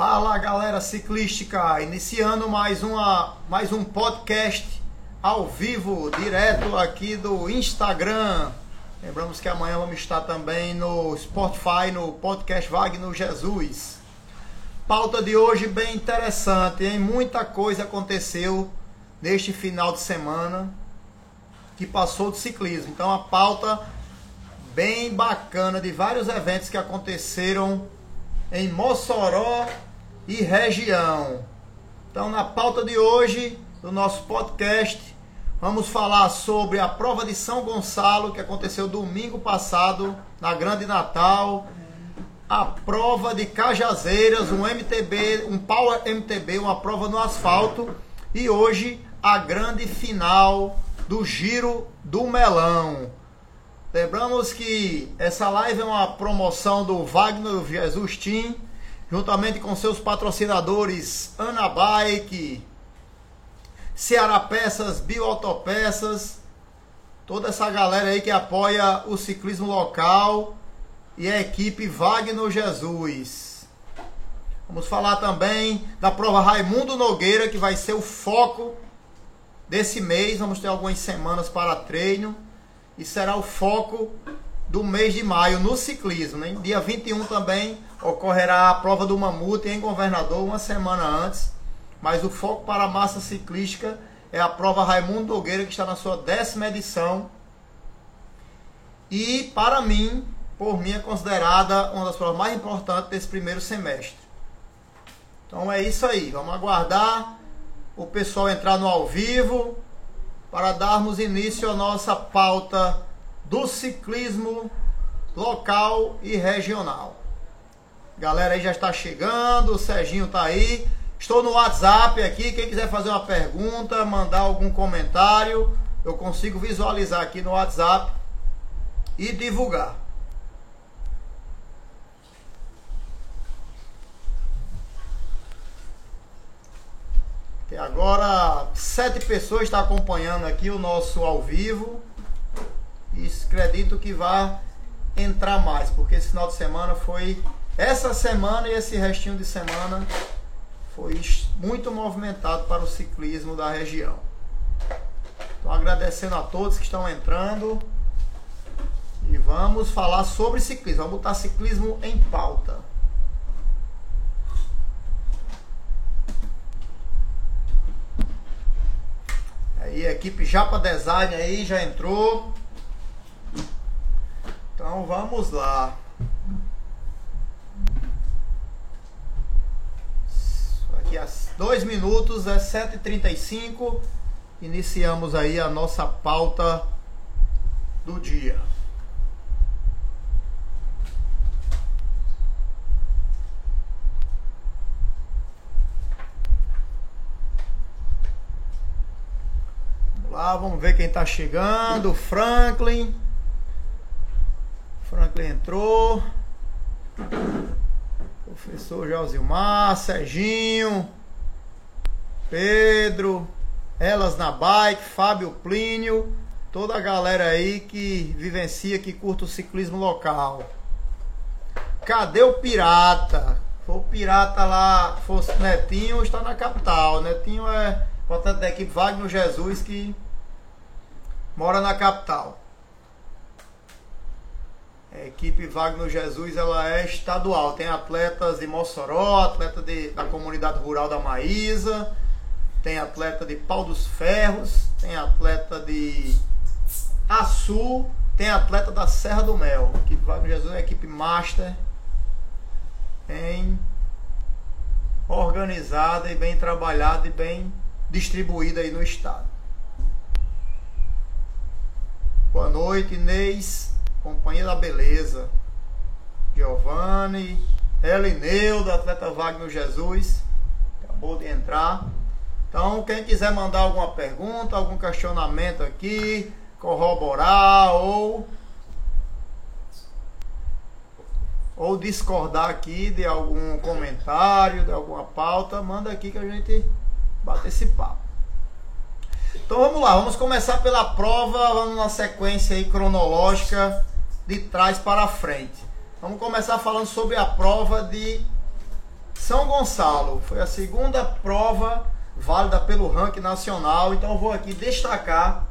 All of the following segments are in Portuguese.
Fala galera ciclística, iniciando mais, uma, mais um podcast ao vivo, direto aqui do Instagram. Lembramos que amanhã vamos estar também no Spotify, no podcast Wagner Jesus. Pauta de hoje bem interessante, hein? Muita coisa aconteceu neste final de semana que passou de ciclismo. Então a pauta bem bacana de vários eventos que aconteceram em Mossoró e região. Então, na pauta de hoje do nosso podcast, vamos falar sobre a prova de São Gonçalo que aconteceu domingo passado na Grande Natal. A prova de Cajazeiras, um MTB, um Power MTB, uma prova no asfalto. E hoje a grande final do Giro do Melão. Lembramos que essa live é uma promoção do Wagner Jesus Team, juntamente com seus patrocinadores Ana Bike, Ceará Peças, Bioautopeças, toda essa galera aí que apoia o ciclismo local e a equipe Wagner Jesus. Vamos falar também da prova Raimundo Nogueira, que vai ser o foco desse mês. Vamos ter algumas semanas para treino e será o foco do mês de maio no ciclismo. Né? Dia 21 também ocorrerá a prova do Mamute em Governador, uma semana antes. Mas o foco para a massa ciclística é a prova Raimundo Nogueira, que está na sua décima edição. E para mim, por mim, é considerada uma das provas mais importantes desse primeiro semestre. Então é isso aí. Vamos aguardar o pessoal entrar no ao vivo para darmos início à nossa pauta do ciclismo local e regional. Galera aí já está chegando, o Serginho está aí. Estou no WhatsApp aqui, quem quiser fazer uma pergunta, mandar algum comentário, eu consigo visualizar aqui no WhatsApp e divulgar. Até agora, sete pessoas estão acompanhando aqui o nosso ao vivo. E acredito que vai entrar mais, porque esse final de semana foi. Essa semana e esse restinho de semana foi muito movimentado para o ciclismo da região. Então, agradecendo a todos que estão entrando. E vamos falar sobre ciclismo. Vamos botar ciclismo em pauta. Aí a equipe Japa Design aí já entrou. Então vamos lá. Aqui a dois minutos, é 7h35. Iniciamos aí a nossa pauta do dia. lá, vamos ver quem está chegando. Franklin. Entrou. Professor Josilmar, Serginho, Pedro, Elas na Bike, Fábio Plínio, toda a galera aí que vivencia, que curta o ciclismo local. Cadê o pirata? O pirata lá, fosse Netinho, está na capital. Netinho é portanto da equipe Wagner Jesus que mora na capital. A equipe Wagner Jesus ela é estadual, tem atletas de Mossoró, atleta de, da comunidade rural da Maísa, tem atleta de Pau dos Ferros, tem atleta de Açu, tem atleta da Serra do Mel. A equipe Wagner Jesus é a equipe master, bem organizada e bem trabalhada e bem distribuída aí no estado. Boa noite, Inês, Companhia da Beleza, Giovanni, Elineuda, atleta Wagner Jesus, acabou de entrar. Então, quem quiser mandar alguma pergunta, algum questionamento aqui, corroborar ou ou discordar aqui de algum comentário, de alguma pauta, manda aqui que a gente bate esse papo. Então vamos lá, vamos começar pela prova, vamos na sequência aí cronológica de trás para frente. Vamos começar falando sobre a prova de São Gonçalo foi a segunda prova válida pelo ranking nacional, então vou aqui destacar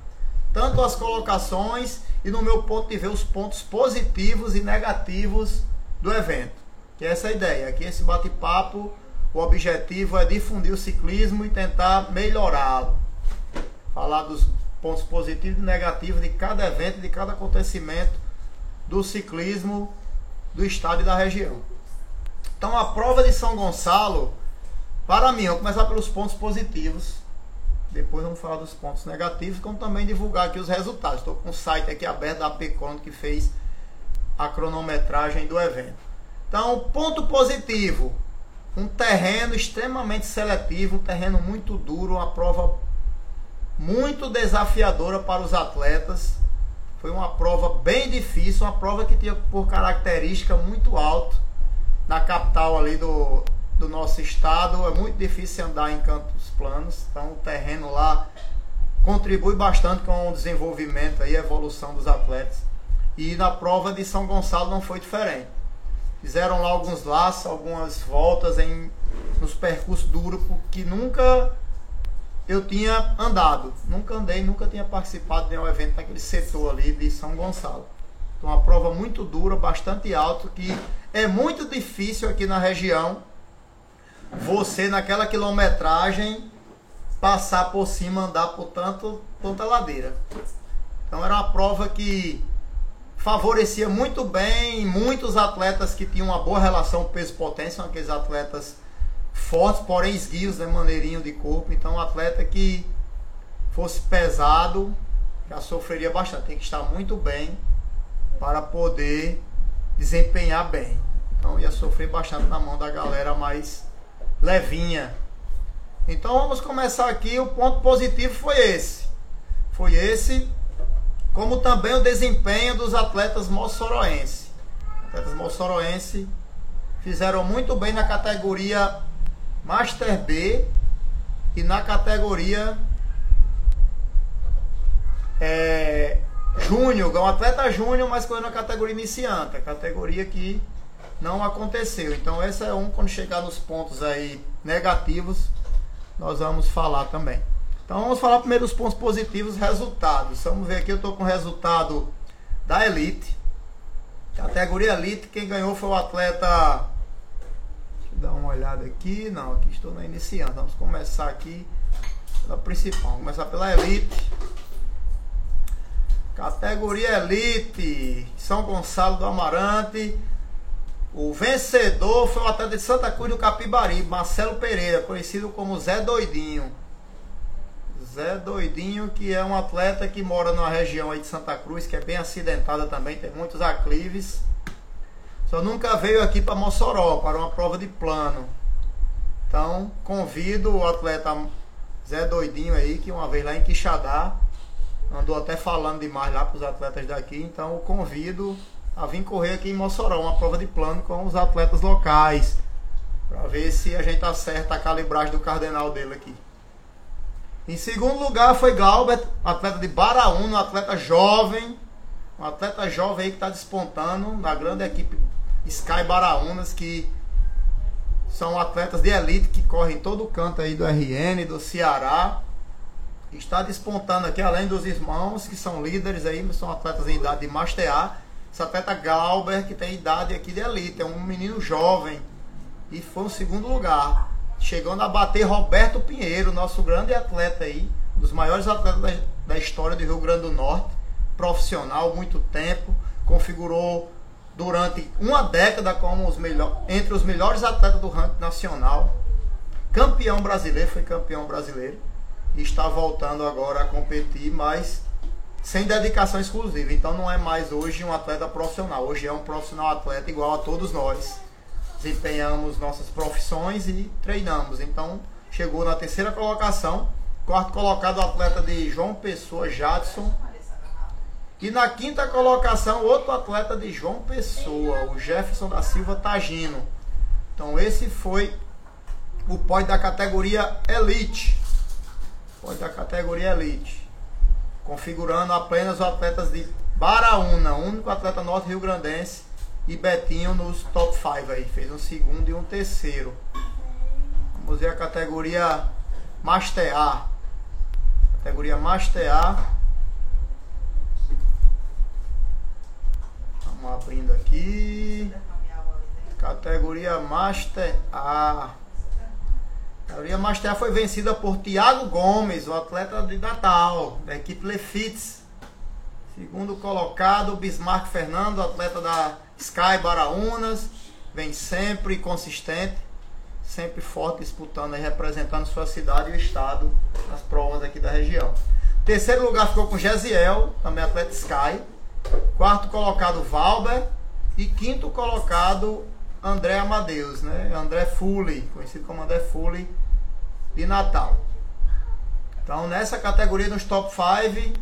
tanto as colocações e no meu ponto de ver os pontos positivos e negativos do evento. Que é essa ideia, aqui esse bate-papo, o objetivo é difundir o ciclismo e tentar melhorá-lo. Falar dos pontos positivos e negativos de cada evento, de cada acontecimento do ciclismo do estado e da região. Então a prova de São Gonçalo, para mim, vamos começar pelos pontos positivos. Depois vamos falar dos pontos negativos, como também divulgar aqui os resultados. Estou com o site aqui aberto da Pecon que fez a cronometragem do evento. Então, ponto positivo, um terreno extremamente seletivo, um terreno muito duro, uma prova muito desafiadora para os atletas. Foi uma prova bem difícil, uma prova que tinha por característica muito alto na capital ali do, do nosso estado. É muito difícil andar em campos planos, então o terreno lá contribui bastante com o desenvolvimento e evolução dos atletas. E na prova de São Gonçalo não foi diferente. Fizeram lá alguns laços, algumas voltas em nos percursos duros que nunca eu tinha andado. Nunca andei, nunca tinha participado de um evento naquele setor ali de São Gonçalo. Então, uma prova muito dura, bastante alta, que é muito difícil aqui na região você, naquela quilometragem, passar por cima, andar por tanto, tanta ladeira. Então, era uma prova que favorecia muito bem muitos atletas que tinham uma boa relação peso-potência, aqueles atletas fortes, porém esguios, né, maneirinho de corpo. Então, um atleta que fosse pesado já sofreria bastante. Tem que estar muito bem para poder desempenhar bem. Então, ia sofrer bastante na mão da galera mais levinha. Então, vamos começar aqui. O ponto positivo foi esse. Foi esse, como também o desempenho dos atletas moçoroenses. Atletas moçoroenses fizeram muito bem na categoria Master B e na categoria é, Júnior, é um atleta júnior, mas correndo na categoria iniciante, a categoria que não aconteceu. Então esse é um quando chegar nos pontos aí negativos, nós vamos falar também. Então vamos falar primeiro dos pontos positivos, resultados. Vamos ver aqui, eu estou com o resultado da Elite. Categoria Elite, quem ganhou foi o atleta dar uma olhada aqui. Não, aqui estou na iniciante. Vamos começar aqui pela principal. Vamos começar pela Elite. Categoria Elite, São Gonçalo do Amarante. O vencedor foi o atleta de Santa Cruz do Capibari, Marcelo Pereira, conhecido como Zé Doidinho. Zé Doidinho, que é um atleta que mora numa região aí de Santa Cruz, que é bem acidentada também, tem muitos aclives. Só nunca veio aqui para Mossoró, para uma prova de plano. Então, convido o atleta Zé Doidinho aí, que uma vez lá em Quixadá, andou até falando demais lá para os atletas daqui. Então, eu convido a vir correr aqui em Mossoró, uma prova de plano com os atletas locais. Para ver se a gente acerta a calibragem do cardenal dele aqui. Em segundo lugar foi Glaubert, atleta de Baraúna, atleta jovem. Um atleta jovem aí que está despontando na grande equipe Sky Baraunas, que são atletas de elite que correm todo o canto aí do RN, do Ceará. Está despontando aqui, além dos irmãos, que são líderes aí, são atletas em idade de Master. Esse atleta Galber, que tem idade aqui de elite, é um menino jovem. E foi o segundo lugar. Chegando a bater Roberto Pinheiro, nosso grande atleta aí, um dos maiores atletas da, da história do Rio Grande do Norte. Profissional, muito tempo. Configurou durante uma década como os melhor, entre os melhores atletas do ranking nacional. Campeão brasileiro, foi campeão brasileiro. E está voltando agora a competir, mas sem dedicação exclusiva. Então não é mais hoje um atleta profissional. Hoje é um profissional atleta igual a todos nós. Desempenhamos nossas profissões e treinamos. Então chegou na terceira colocação. Quarto colocado o atleta de João Pessoa, Jadson e na quinta colocação, outro atleta de João Pessoa, o Jefferson da Silva Tagino. Então esse foi o pódio da categoria Elite. Pódio da categoria Elite. Configurando apenas os atletas de Baraúna, único atleta norte rio-grandense. E Betinho nos top 5 aí. Fez um segundo e um terceiro. Vamos ver a categoria Master A. Categoria Master A. Vamos abrindo aqui. Categoria Master A. A categoria Master A foi vencida por Thiago Gomes, o atleta de Natal, da equipe Lefits. Segundo colocado, Bismarck Fernando, atleta da Sky Baraunas. Vem sempre consistente, sempre forte, disputando e representando sua cidade e o estado nas provas aqui da região. Terceiro lugar ficou com Gesiel, também atleta Sky. Quarto colocado, Valber. E quinto colocado, André Amadeus, né? André Fully, conhecido como André Fully de Natal. Então, nessa categoria dos top 5,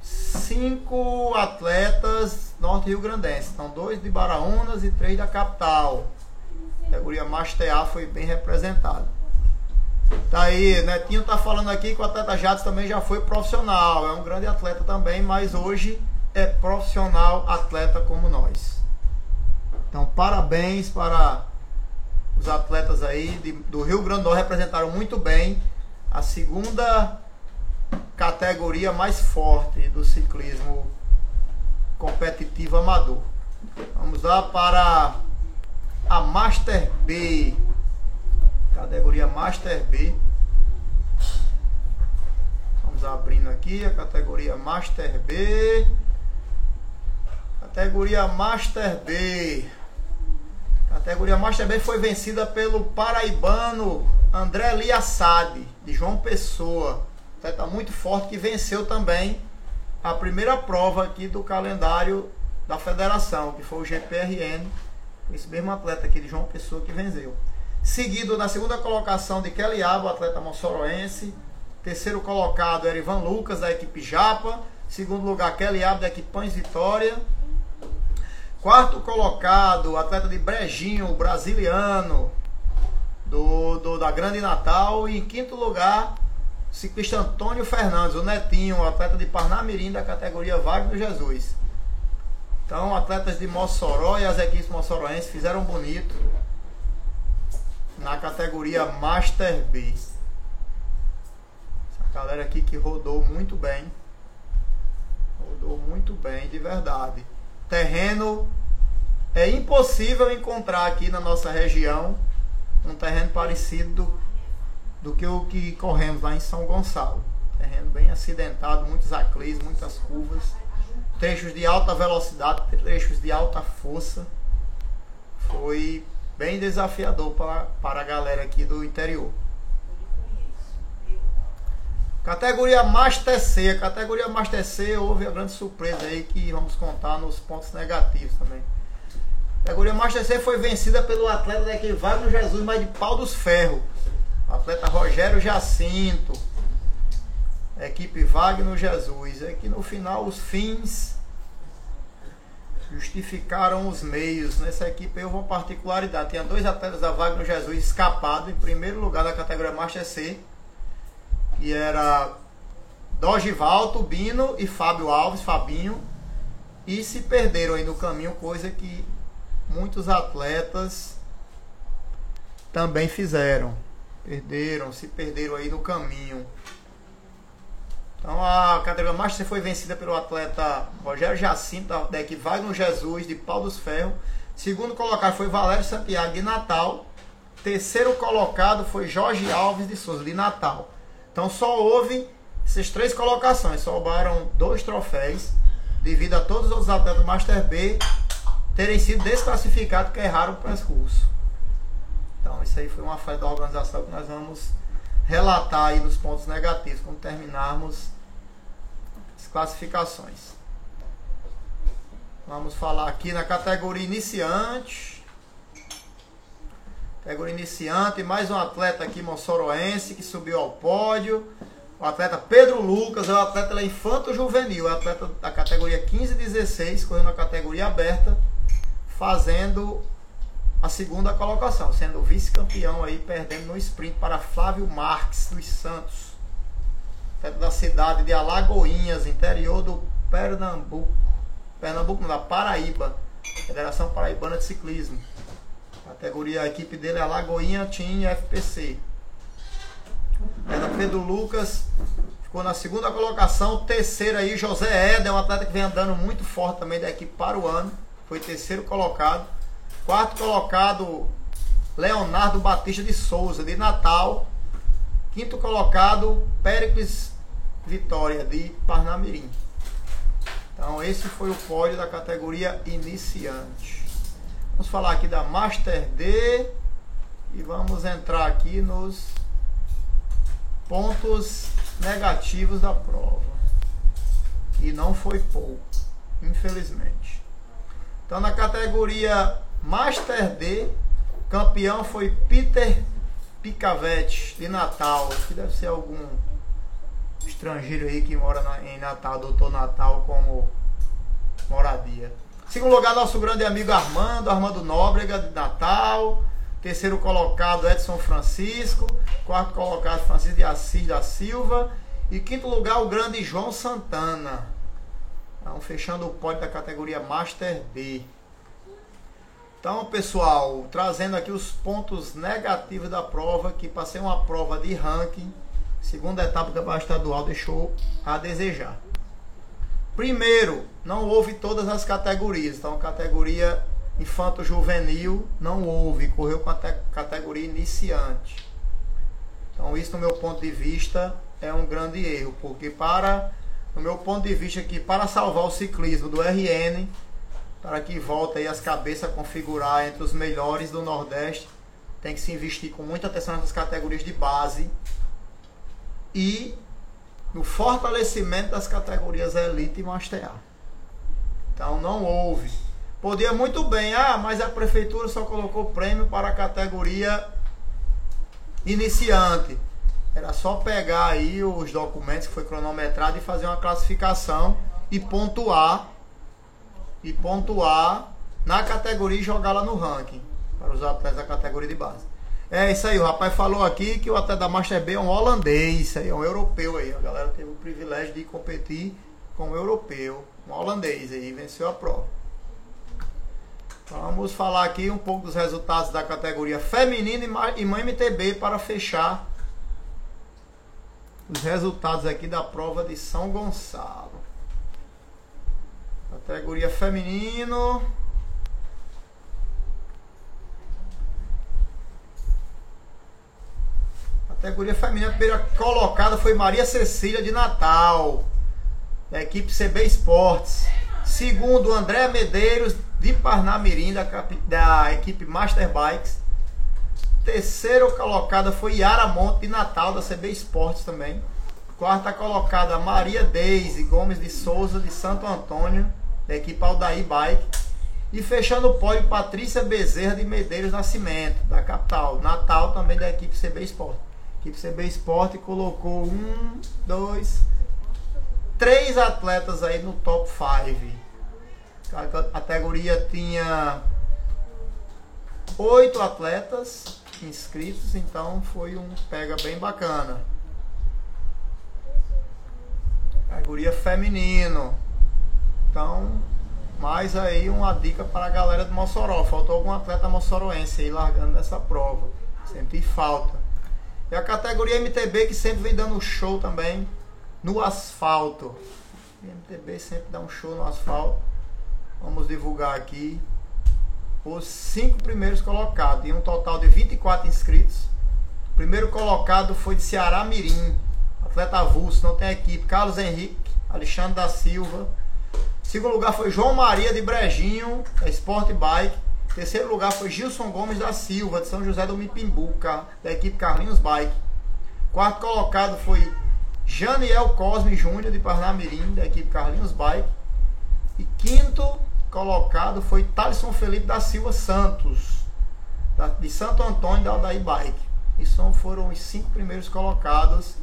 cinco atletas norte-rio-grandenses. Então, dois de Baraunas e três da capital. A categoria Master A foi bem representada. Tá aí, Netinho tá falando aqui que o atleta Jades também já foi profissional. É um grande atleta também, mas hoje é profissional atleta como nós. Então, parabéns para os atletas aí de, do Rio Grande do Norte representaram muito bem a segunda categoria mais forte do ciclismo competitivo amador. Vamos lá para a Master B. Categoria Master B. Vamos abrindo aqui a categoria Master B. Categoria Master B. Categoria Master B foi vencida pelo paraibano André Liassade, de João Pessoa. Atleta muito forte que venceu também a primeira prova aqui do calendário da federação, que foi o GPRN. Esse mesmo atleta aqui de João Pessoa que venceu. Seguido na segunda colocação de Kelly Abo, atleta moçoroense. Terceiro colocado era Ivan Lucas, da equipe Japa. Segundo lugar, Kelly Abo, da equipe Pães Vitória. Quarto colocado, atleta de Brejinho, brasiliano, do, do, da Grande Natal. E em quinto lugar, ciclista Antônio Fernandes, o Netinho, atleta de Parnamirim, da categoria Wagner Jesus. Então, atletas de Mossoró e as equipes mossoroenses fizeram bonito na categoria Master B. Essa galera aqui que rodou muito bem. Rodou muito bem, de verdade. Terreno é impossível encontrar aqui na nossa região um terreno parecido do, do que o que corremos lá em São Gonçalo. Terreno bem acidentado, muitos aclives, muitas curvas, trechos de alta velocidade, trechos de alta força. Foi bem desafiador para, para a galera aqui do interior. Categoria Master C. A categoria Master C houve a grande surpresa aí que vamos contar nos pontos negativos também. A categoria Master C foi vencida pelo atleta da equipe Wagner Jesus, mas de pau dos ferros. Atleta Rogério Jacinto. Equipe Wagner Jesus. É que no final os fins justificaram os meios. Nessa equipe houve uma particularidade. Tinha dois atletas da Wagner Jesus escapado em primeiro lugar da categoria Master C. Que era Dogivalto, Bino e Fábio Alves, Fabinho. E se perderam aí no caminho, coisa que muitos atletas também fizeram. Perderam, se perderam aí no caminho. Então a categoria Master foi vencida pelo atleta Rogério Jacinto, da equipe Wagner Jesus, de Pau dos Ferros. Segundo colocado foi Valério Santiago, de Natal. Terceiro colocado foi Jorge Alves de Souza, de Natal. Então só houve essas três colocações, sobraram dois troféus, devido a todos os atletas do Master B terem sido desclassificados que erraram o percurso. Então isso aí foi uma falha da organização que nós vamos relatar aí nos pontos negativos quando terminarmos as classificações. Vamos falar aqui na categoria iniciante. Categoria iniciante, mais um atleta aqui moçoroense que subiu ao pódio. O atleta Pedro Lucas é o atleta da infanto juvenil, é atleta da categoria 15 e 16, correndo na categoria aberta, fazendo a segunda colocação, sendo vice-campeão aí, perdendo no sprint para Flávio Marques dos Santos, da cidade de Alagoinhas, interior do Pernambuco. Pernambuco, da Paraíba, Federação Paraibana de Ciclismo. Categoria, a equipe dele é a Lagoinha Team FPC. Era Pedro Lucas, ficou na segunda colocação. Terceiro aí, José Éder, um atleta que vem andando muito forte também da equipe para o ano. Foi terceiro colocado. Quarto colocado, Leonardo Batista de Souza, de Natal. Quinto colocado, Péricles Vitória, de Parnamirim. Então, esse foi o pódio da categoria iniciante. Vamos falar aqui da Master D e vamos entrar aqui nos pontos negativos da prova. E não foi pouco, infelizmente. Então, na categoria Master D, campeão foi Peter Picavetti, de Natal, que deve ser algum estrangeiro aí que mora na, em Natal, doutor Natal como moradia. Segundo lugar, nosso grande amigo Armando, Armando Nóbrega, de Natal. Terceiro colocado, Edson Francisco. Quarto colocado, Francisco de Assis da Silva. E quinto lugar, o grande João Santana. Então, fechando o pódio da categoria Master D. Então, pessoal, trazendo aqui os pontos negativos da prova, que passei uma prova de ranking Segunda etapa do campeonato estadual deixou a desejar. Primeiro, não houve todas as categorias. Então, categoria infanto-juvenil não houve, correu com a categoria iniciante. Então, isso, no meu ponto de vista, é um grande erro, porque para, no meu ponto de vista aqui, para salvar o ciclismo do RN, para que volte aí as cabeças a configurar entre os melhores do Nordeste, tem que se investir com muita atenção nessas categorias de base e no fortalecimento das categorias Elite e Master A. Então não houve. Podia muito bem, ah, mas a prefeitura só colocou prêmio para a categoria iniciante. Era só pegar aí os documentos que foi cronometrado e fazer uma classificação e pontuar e pontuar na categoria e jogar lá no ranking para os atletas da categoria de base. É isso aí, o rapaz falou aqui que o atleta da Master B é um holandês, aí, é um europeu aí. A galera teve o privilégio de competir com um europeu, um holandês aí, venceu a prova. Vamos falar aqui um pouco dos resultados da categoria feminina e uma MTB para fechar os resultados aqui da prova de São Gonçalo. Categoria feminino. Categoria feminina, a primeira colocada foi Maria Cecília de Natal, da equipe CB Esportes. Segundo, André Medeiros de Parnamirim, da, da equipe Master Bikes. Terceiro colocada foi Yara Monte de Natal, da CB Esportes também. Quarta colocada, Maria Deise Gomes de Souza, de Santo Antônio, da equipe Aldaí Bike. E fechando o pódio, Patrícia Bezerra de Medeiros Nascimento, da capital. Natal também da equipe CB Esportes. A equipe CB Esporte colocou um, dois, três atletas aí no top 5. A categoria tinha oito atletas inscritos, então foi um pega bem bacana. Categoria feminino. Então, mais aí uma dica para a galera do Mossoró. Faltou algum atleta mossoroense aí largando nessa prova. Senti falta. E a categoria MTB que sempre vem dando show também no asfalto. MTB sempre dá um show no asfalto. Vamos divulgar aqui os cinco primeiros colocados. Em um total de 24 inscritos. O primeiro colocado foi de Ceará Mirim. Atleta avulso, não tem equipe. Carlos Henrique, Alexandre da Silva. Segundo lugar foi João Maria de Brejinho, da Sport Bike. Terceiro lugar foi Gilson Gomes da Silva, de São José do Mipimbuca, da equipe Carlinhos Bike. Quarto colocado foi Janiel Cosme Júnior, de Parnamirim, da equipe Carlinhos Bike. E quinto colocado foi Thaleson Felipe da Silva Santos, de Santo Antônio da Aldaí Bike. Isso foram os cinco primeiros colocados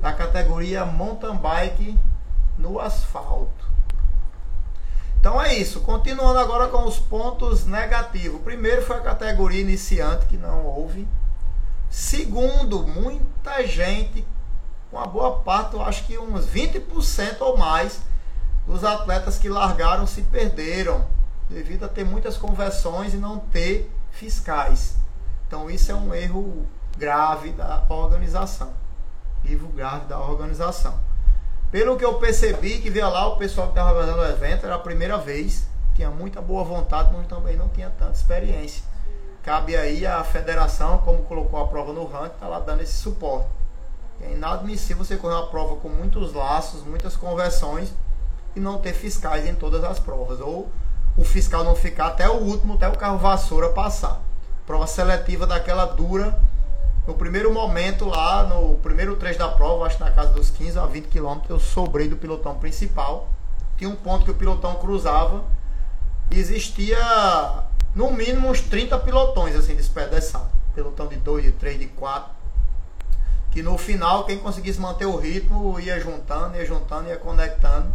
da categoria mountain bike no asfalto. Então é isso. Continuando agora com os pontos negativos. primeiro foi a categoria iniciante, que não houve. Segundo, muita gente, uma boa parte, eu acho que uns 20% ou mais dos atletas que largaram se perderam, devido a ter muitas conversões e não ter fiscais. Então isso é um erro grave da organização. Erro grave da organização. Pelo que eu percebi, que via lá o pessoal que estava organizando o evento, era a primeira vez, tinha muita boa vontade, mas também não tinha tanta experiência. Cabe aí a federação, como colocou a prova no ranking, está lá dando esse suporte. É inadmissível você correr uma prova com muitos laços, muitas conversões e não ter fiscais em todas as provas. Ou o fiscal não ficar até o último, até o carro vassoura passar. Prova seletiva daquela dura. No primeiro momento lá, no primeiro trecho da prova, acho que na casa dos 15 a 20 quilômetros, eu sobrei do pilotão principal. Tinha um ponto que o pilotão cruzava. E existia no mínimo uns 30 pilotões assim despedaçados. Pilotão de 2, de 3, de 4 que no final quem conseguisse manter o ritmo ia juntando, ia juntando, ia conectando.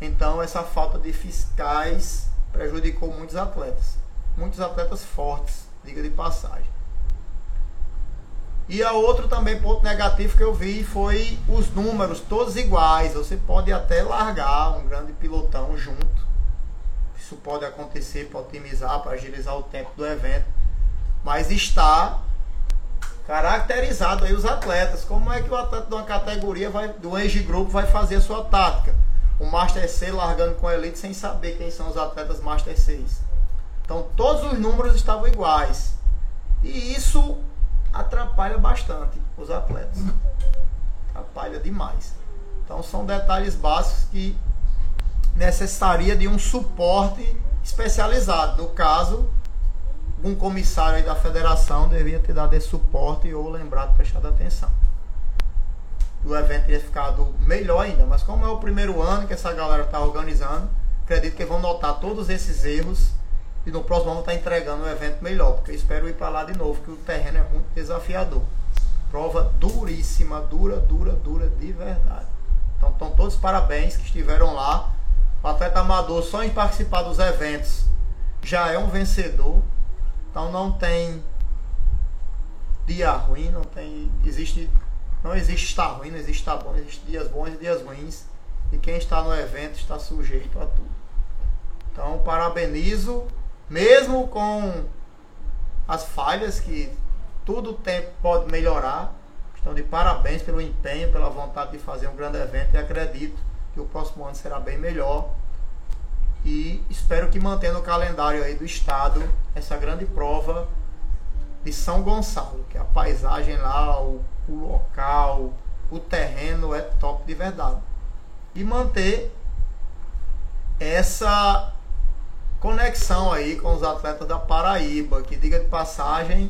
Então essa falta de fiscais prejudicou muitos atletas. Muitos atletas fortes, diga de passagem. E a outro também ponto negativo que eu vi foi os números todos iguais. Você pode até largar um grande pilotão junto. Isso pode acontecer para otimizar, para agilizar o tempo do evento. Mas está caracterizado aí os atletas. Como é que o atleta de uma categoria, vai, do age grupo, vai fazer a sua tática? O Master C largando com a Elite sem saber quem são os atletas Master 6. Então todos os números estavam iguais. E isso atrapalha bastante os atletas. Atrapalha demais. Então são detalhes básicos que necessaria de um suporte especializado. No caso, um comissário aí da federação devia ter dado esse suporte ou lembrado, prestado atenção. O evento teria ficado melhor ainda, mas como é o primeiro ano que essa galera está organizando, acredito que vão notar todos esses erros e no próximo ano estar tá entregando um evento melhor, porque espero ir para lá de novo, que o terreno é muito desafiador. Prova duríssima, dura, dura, dura de verdade. Então estão todos parabéns que estiveram lá. O atleta amador só em participar dos eventos já é um vencedor. Então não tem dia ruim, não tem. Existe. Não existe estar ruim, não existe estar bom, existe dias bons e dias ruins. E quem está no evento está sujeito a tudo. Então parabenizo, mesmo com as falhas que tudo tempo pode melhorar. Estão de parabéns pelo empenho, pela vontade de fazer um grande evento e acredito que o próximo ano será bem melhor e espero que mantenha no calendário aí do estado essa grande prova de São Gonçalo, que a paisagem lá, o, o local, o terreno é top de verdade. E manter essa conexão aí com os atletas da Paraíba, que diga de passagem,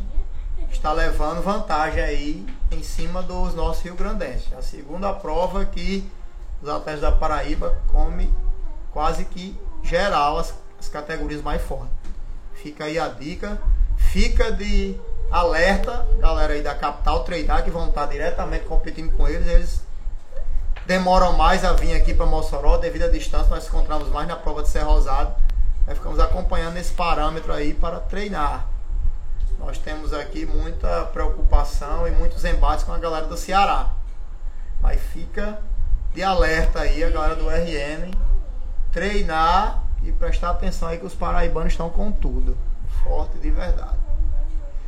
está levando vantagem aí em cima dos nossos rio-grandenses. A segunda prova que os atletas da Paraíba come quase que geral as, as categorias mais fortes. Fica aí a dica. Fica de alerta, galera aí da capital treinar, que vão estar diretamente competindo com eles. Eles demoram mais a vir aqui para Mossoró devido à distância. Nós encontramos mais na prova de Serra Rosado. Nós ficamos acompanhando esse parâmetro aí para treinar. Nós temos aqui muita preocupação e muitos embates com a galera do Ceará. Mas fica de alerta aí a galera do RN treinar e prestar atenção aí que os paraibanos estão com tudo. Forte de verdade.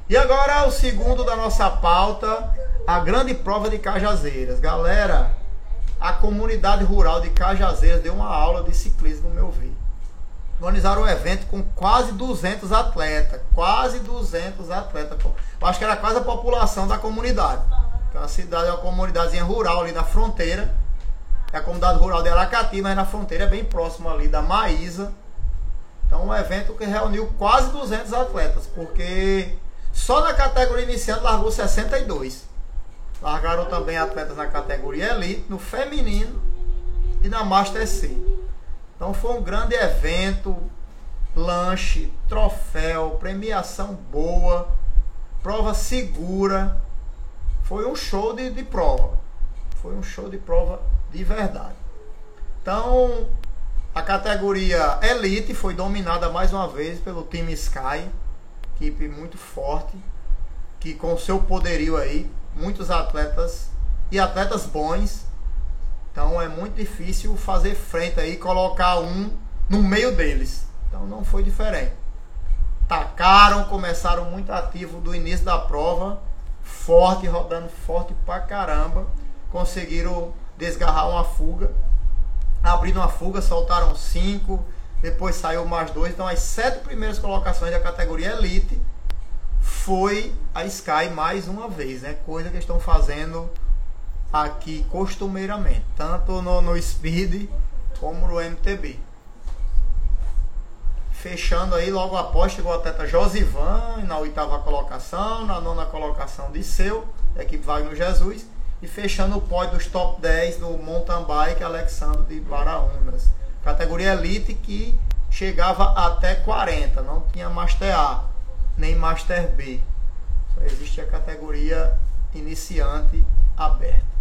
E agora o segundo da nossa pauta, a grande prova de Cajazeiras. Galera, a comunidade rural de Cajazeiras deu uma aula de ciclismo no meu vídeo. Organizaram um evento com quase 200 atletas. Quase 200 atletas. Eu acho que era quase a população da comunidade. Então, a cidade é uma comunidadezinha rural ali na fronteira é a comunidade rural de Aracati, mas na fronteira bem próximo ali da Maísa. Então, um evento que reuniu quase 200 atletas, porque só na categoria iniciante largou 62. Largaram também atletas na categoria Elite, no feminino e na Master C. Então, foi um grande evento, lanche, troféu, premiação boa, prova segura. Foi um show de, de prova. Foi um show de prova de verdade. Então, a categoria Elite foi dominada mais uma vez pelo time Sky, equipe muito forte, que com seu poderio aí, muitos atletas e atletas bons. Então é muito difícil fazer frente aí, colocar um no meio deles. Então não foi diferente. tacaram, começaram muito ativo do início da prova, forte, rodando forte pra caramba. Conseguiram desgarrar uma fuga, abriram uma fuga, soltaram cinco, depois saiu mais dois. Então as sete primeiras colocações da categoria Elite foi a Sky mais uma vez, né? Coisa que estão fazendo aqui costumeiramente, tanto no, no Speed como no MTB. Fechando aí, logo após chegou o atleta Josivan na oitava colocação, na nona colocação de seu, da equipe Wagner Jesus, e fechando o pódio dos top 10 do mountain bike Alexandre de Baraunas. Categoria Elite que chegava até 40, não tinha Master A, nem Master B. Só existia a categoria iniciante aberta.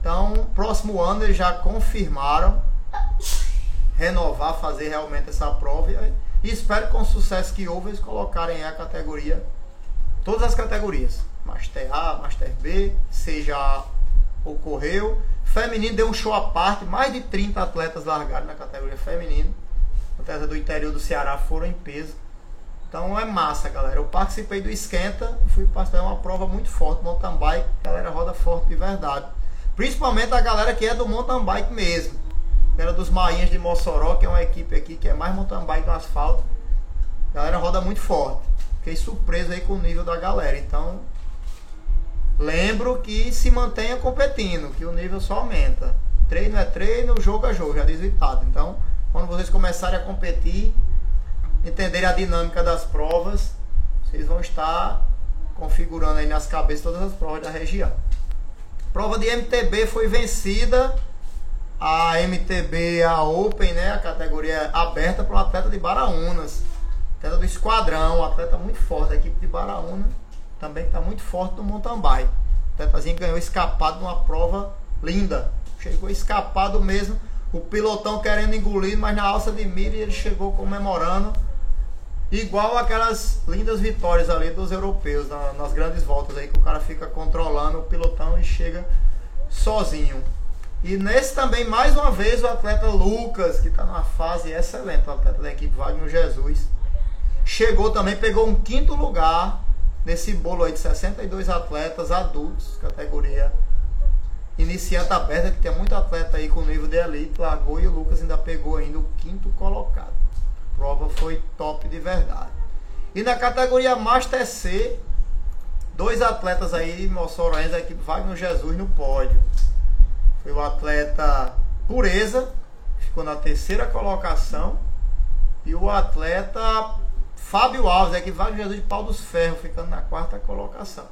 Então, próximo ano eles já confirmaram renovar, fazer realmente essa prova. E espero que com o sucesso que houve, eles colocarem a categoria, todas as categorias, Master A, Master B, seja ocorreu. Feminino deu um show à parte, mais de 30 atletas largaram na categoria feminino. Atletas do interior do Ceará foram em peso. Então é massa, galera. Eu participei do Esquenta, fui participar de uma prova muito forte, mountain bike, galera roda forte de verdade. Principalmente a galera que é do mountain bike mesmo. Era dos Mainhas de Mossoró, que é uma equipe aqui que é mais mountain bike no asfalto. A galera roda muito forte. Fiquei surpreso aí com o nível da galera. Então, lembro que se mantenha competindo, que o nível só aumenta. Treino é treino, jogo é jogo, já diz o ditado. Então, quando vocês começarem a competir, entenderem a dinâmica das provas, vocês vão estar configurando aí nas cabeças todas as provas da região. Prova de MTB foi vencida. A MTB, a Open, né? A categoria aberta para o atleta de Baraunas. Atleta do esquadrão, atleta muito forte. A equipe de Baraúna também está muito forte no mountain bike. O atletazinho ganhou escapado numa prova linda. Chegou escapado mesmo. O pilotão querendo engolir, mas na alça de mira ele chegou comemorando Igual aquelas lindas vitórias ali dos europeus na, nas grandes voltas aí que o cara fica controlando o pilotão e chega sozinho. E nesse também, mais uma vez, o atleta Lucas, que está numa fase excelente, o atleta da equipe Wagner Jesus, chegou também, pegou um quinto lugar nesse bolo aí de 62 atletas adultos, categoria iniciante aberta, que tem muito atleta aí com nível de elite, largou e o Lucas ainda pegou ainda o quinto colocado prova foi top de verdade. E na categoria Master C, dois atletas aí, moçoroenses da equipe Wagner Jesus no pódio. Foi o atleta Pureza, ficou na terceira colocação, e o atleta Fábio Alves, da equipe Wagner Jesus de Pau dos Ferros, ficando na quarta colocação.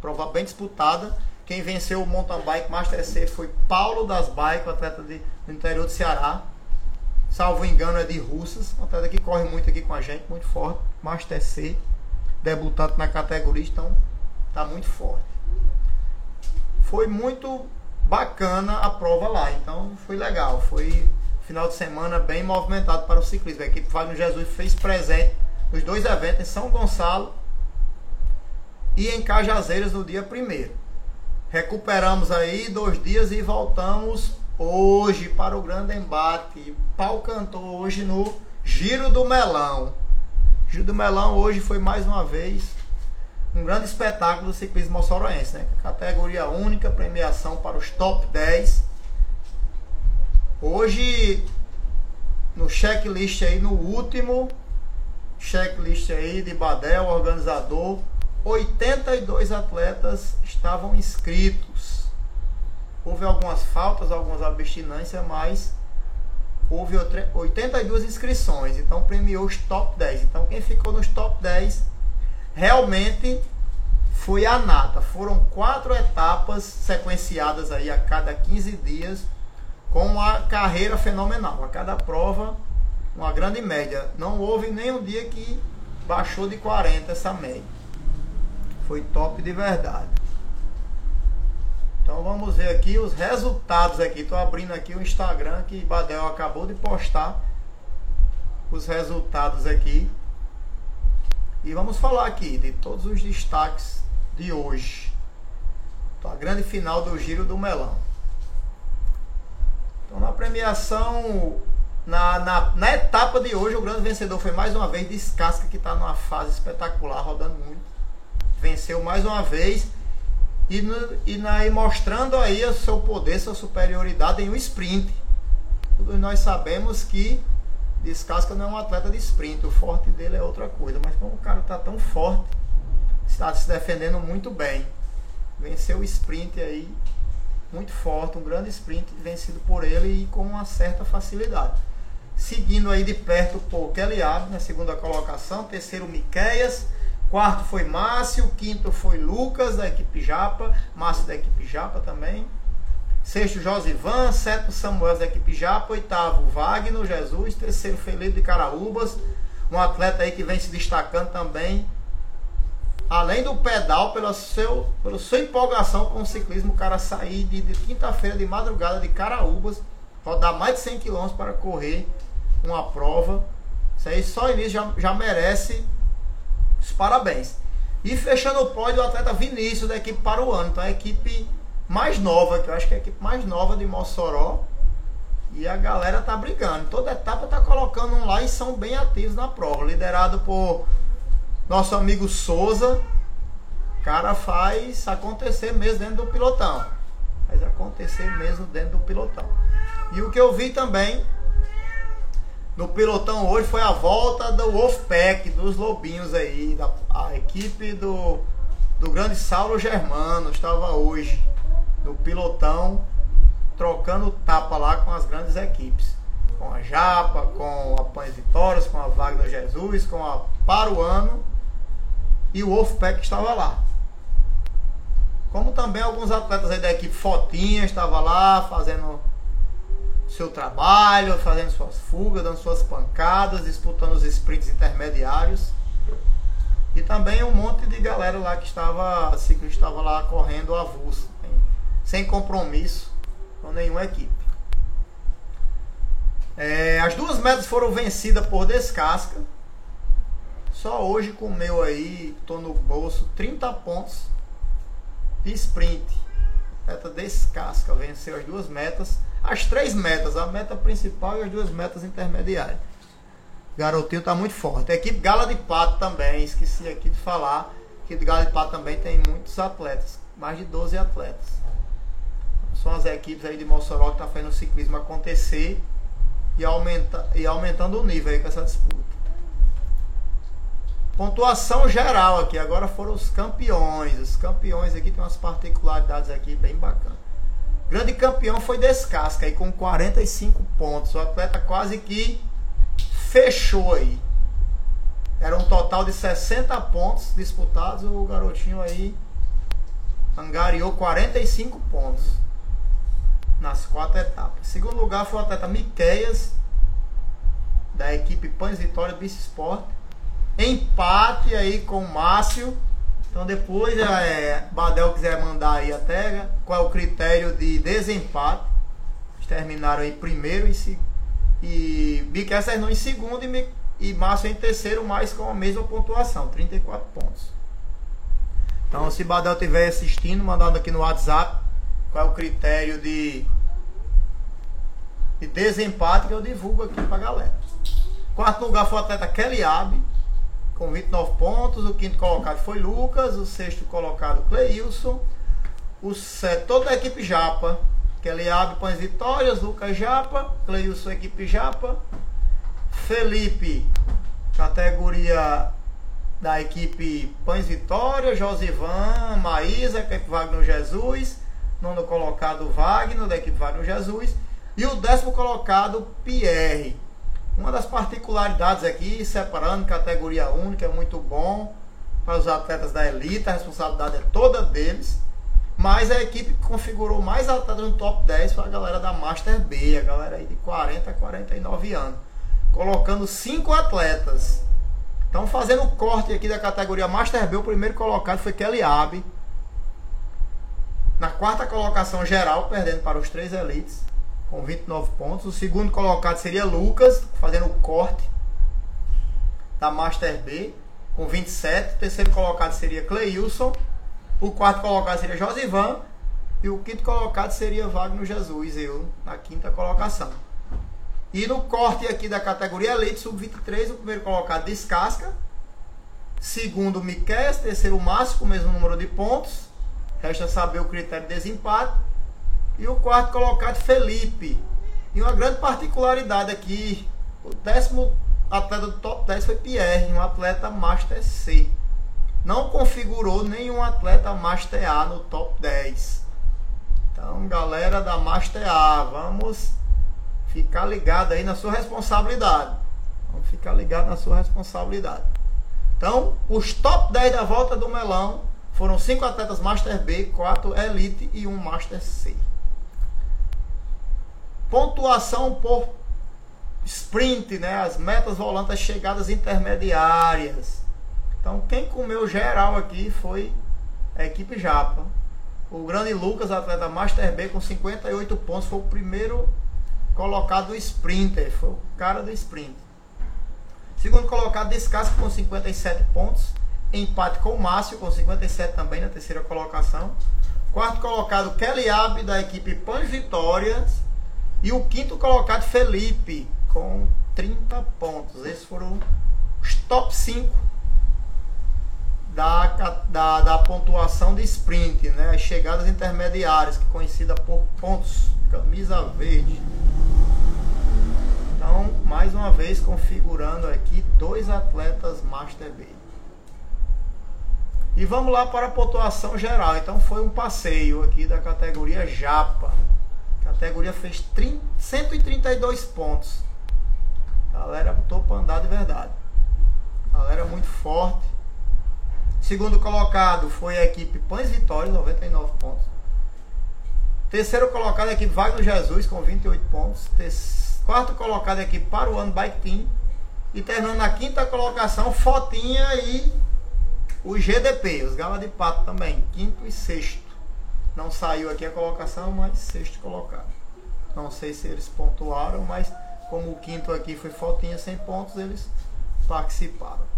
Prova bem disputada. Quem venceu o mountain bike Master C foi Paulo das Bike, atleta de, do interior do Ceará salvo engano, é de Russas, um atleta que corre muito aqui com a gente, muito forte, Master C, debutante na categoria, então tá muito forte. Foi muito bacana a prova lá, então foi legal, foi final de semana bem movimentado para o ciclismo. A equipe Wagner Jesus fez presente nos dois eventos em São Gonçalo e em Cajazeiras no dia primeiro. Recuperamos aí dois dias e voltamos hoje para o grande embate. Pau cantou hoje no Giro do Melão. Giro do Melão hoje foi mais uma vez um grande espetáculo do ciclismo moçoroense, né? Categoria única, premiação para os top 10. Hoje no checklist aí, no último checklist aí de Badel, organizador, 82 atletas estavam inscritos. Houve algumas faltas, algumas abstinências, mas houve 82 inscrições. Então premiou os top 10. Então quem ficou nos top 10 realmente foi a nata. Foram quatro etapas sequenciadas aí a cada 15 dias com uma carreira fenomenal. A cada prova, uma grande média. Não houve nenhum dia que baixou de 40 essa média. Foi top de verdade. Então vamos ver aqui os resultados aqui. Estou abrindo aqui o Instagram que Badel acabou de postar os resultados aqui. E vamos falar aqui de todos os destaques de hoje. Então, a grande final do Giro do Melão. Então na premiação Na, na, na, etapa de hoje, o grande vencedor foi mais uma vez Descasca, que está numa fase espetacular, rodando muito. Venceu mais uma vez e, no, e, na, mostrando aí o seu poder, sua superioridade em um sprint. Todos nós sabemos que Descasca não é um atleta de sprint, o forte dele é outra coisa, mas como o cara está tão forte, está se defendendo muito bem. Venceu o sprint aí muito forte, um grande sprint vencido por ele e com uma certa facilidade. Seguindo aí de perto por Keliab na segunda colocação, terceiro Miqueias, quarto foi Márcio, quinto foi Lucas da equipe Japa, Márcio da equipe Japa também. Sexto Josivan, sétimo Samuel da equipe Japa, oitavo Wagner Jesus, terceiro Felipe de Caraúbas, um atleta aí que vem se destacando também além do pedal, pela, seu, pela sua empolgação com o ciclismo, o cara sair de, de quinta-feira de madrugada de Caraúbas, rodar mais de 100 km para correr uma prova. Isso aí só início já, já merece os parabéns. E fechando o pódio, o atleta Vinícius da equipe para o ano. Então a equipe mais nova, que eu acho que é a equipe mais nova de Mossoró. E a galera tá brigando. Toda etapa tá colocando um lá e são bem ativos na prova. Liderado por nosso amigo Souza, cara faz acontecer mesmo dentro do pilotão. Faz acontecer mesmo dentro do pilotão. E o que eu vi também no pilotão hoje foi a volta do Wolfpack, dos Lobinhos aí, da a equipe do, do grande Saulo Germano estava hoje no pilotão trocando tapa lá com as grandes equipes. Com a Japa, com a Pães Vitórias, com a Wagner Jesus, com a Paruano e o Wolfpack estava lá. Como também alguns atletas aí da equipe Fotinha estava lá fazendo seu trabalho, fazendo suas fugas, dando suas pancadas, disputando os sprints intermediários. E também um monte de galera lá que estava, que estava lá correndo avulso, sem compromisso com nenhuma equipe. É, as duas metas foram vencidas por Descasca só hoje com meu aí, tô no bolso 30 pontos de sprint. Meta descasca, venceu as duas metas. As três metas, a meta principal e as duas metas intermediárias. Garotinho tá muito forte. A equipe Gala de Pato também, esqueci aqui de falar. A equipe Gala de Pato também tem muitos atletas, mais de 12 atletas. São as equipes aí de Mossoró que tá fazendo o ciclismo acontecer e, aumenta, e aumentando o nível aí com essa disputa. Pontuação geral aqui, agora foram os campeões. Os campeões aqui tem umas particularidades aqui bem bacanas. Grande campeão foi Descasca aí com 45 pontos. O atleta quase que fechou aí. Era um total de 60 pontos disputados. O garotinho aí angariou 45 pontos nas quatro etapas. Segundo lugar foi o atleta Miqueias, da equipe Pães Vitória Bici Sport empate aí com o Márcio. Então depois é, Badel quiser mandar aí até qual é o critério de desempate. Eles terminaram aí primeiro e, e Bic acertou em segundo e, e Márcio em terceiro, mas com a mesma pontuação, 34 pontos. Então se Badel estiver assistindo, mandando aqui no WhatsApp qual é o critério de, de desempate que eu divulgo aqui pra galera. Quarto lugar foi o atleta Kelly Abe com 29 pontos. O quinto colocado foi Lucas. O sexto colocado, Cleilson. O toda a equipe Japa. Que ele abre Pães Vitórias, Lucas Japa, Cleilson, equipe Japa. Felipe, categoria da equipe Pães Vitória, Josivan, Maísa, equipe Wagner Jesus. Nono colocado, Wagner, da equipe Wagner Jesus. E o décimo colocado, Pierre uma das particularidades aqui, separando categoria única, é muito bom para os atletas da elite, a responsabilidade é toda deles. Mas a equipe que configurou mais atletas no top 10 foi a galera da Master B, a galera aí de 40 a 49 anos. Colocando cinco atletas. Então fazendo o corte aqui da categoria Master B, o primeiro colocado foi Kelly Abe. Na quarta colocação geral, perdendo para os três elites com 29 pontos. O segundo colocado seria Lucas, fazendo o corte da Master B, com 27. O terceiro colocado seria Cleilson. O quarto colocado seria Josivan. E o quinto colocado seria Wagner Jesus, eu, na quinta colocação. E no corte aqui da categoria Elite Sub-23, o primeiro colocado descasca. Segundo, Miquel, terceiro Márcio, com o mesmo número de pontos. Resta saber o critério de desempate. E o quarto colocado, Felipe. E uma grande particularidade aqui, o décimo atleta do top 10 foi Pierre, um atleta Master C. Não configurou nenhum atleta Master A no top 10. Então, galera da Master A, vamos ficar ligado aí na sua responsabilidade. Vamos ficar ligado na sua responsabilidade. Então, os top 10 da volta do melão foram 5 atletas Master B, 4 Elite e 1 Master C. Pontuação por sprint, né? As metas volantes, as chegadas intermediárias. Então, quem comeu geral aqui foi a equipe Japa. O grande Lucas, atleta Master B, com 58 pontos, foi o primeiro colocado do sprinter, foi o cara do sprint. Segundo colocado, Descasco com 57 pontos. Empate com o Márcio, com 57 também na terceira colocação. Quarto colocado, Kelly Ab, da equipe Pães Vitórias. E o quinto colocado, Felipe, com 30 pontos. Esses foram os top 5 da, da, da pontuação de sprint, né? as chegadas intermediárias, que é conhecida por pontos, camisa verde. Então, mais uma vez configurando aqui dois atletas Master B. E vamos lá para a pontuação geral. Então foi um passeio aqui da categoria Japa. A categoria fez 30, 132 pontos. galera botou para andar de verdade. galera muito forte. Segundo colocado foi a equipe Pães Vitória, 99 pontos. Terceiro colocado a equipe Wagner Jesus, com 28 pontos. Quarto colocado a equipe Paruano Bike Team. E terminando na quinta colocação, Fotinha e o GDP, os Gala de Pato também, quinto e sexto. Não saiu aqui a colocação, mas sexto colocado. Não sei se eles pontuaram, mas como o quinto aqui foi Fotinha sem pontos, eles participaram.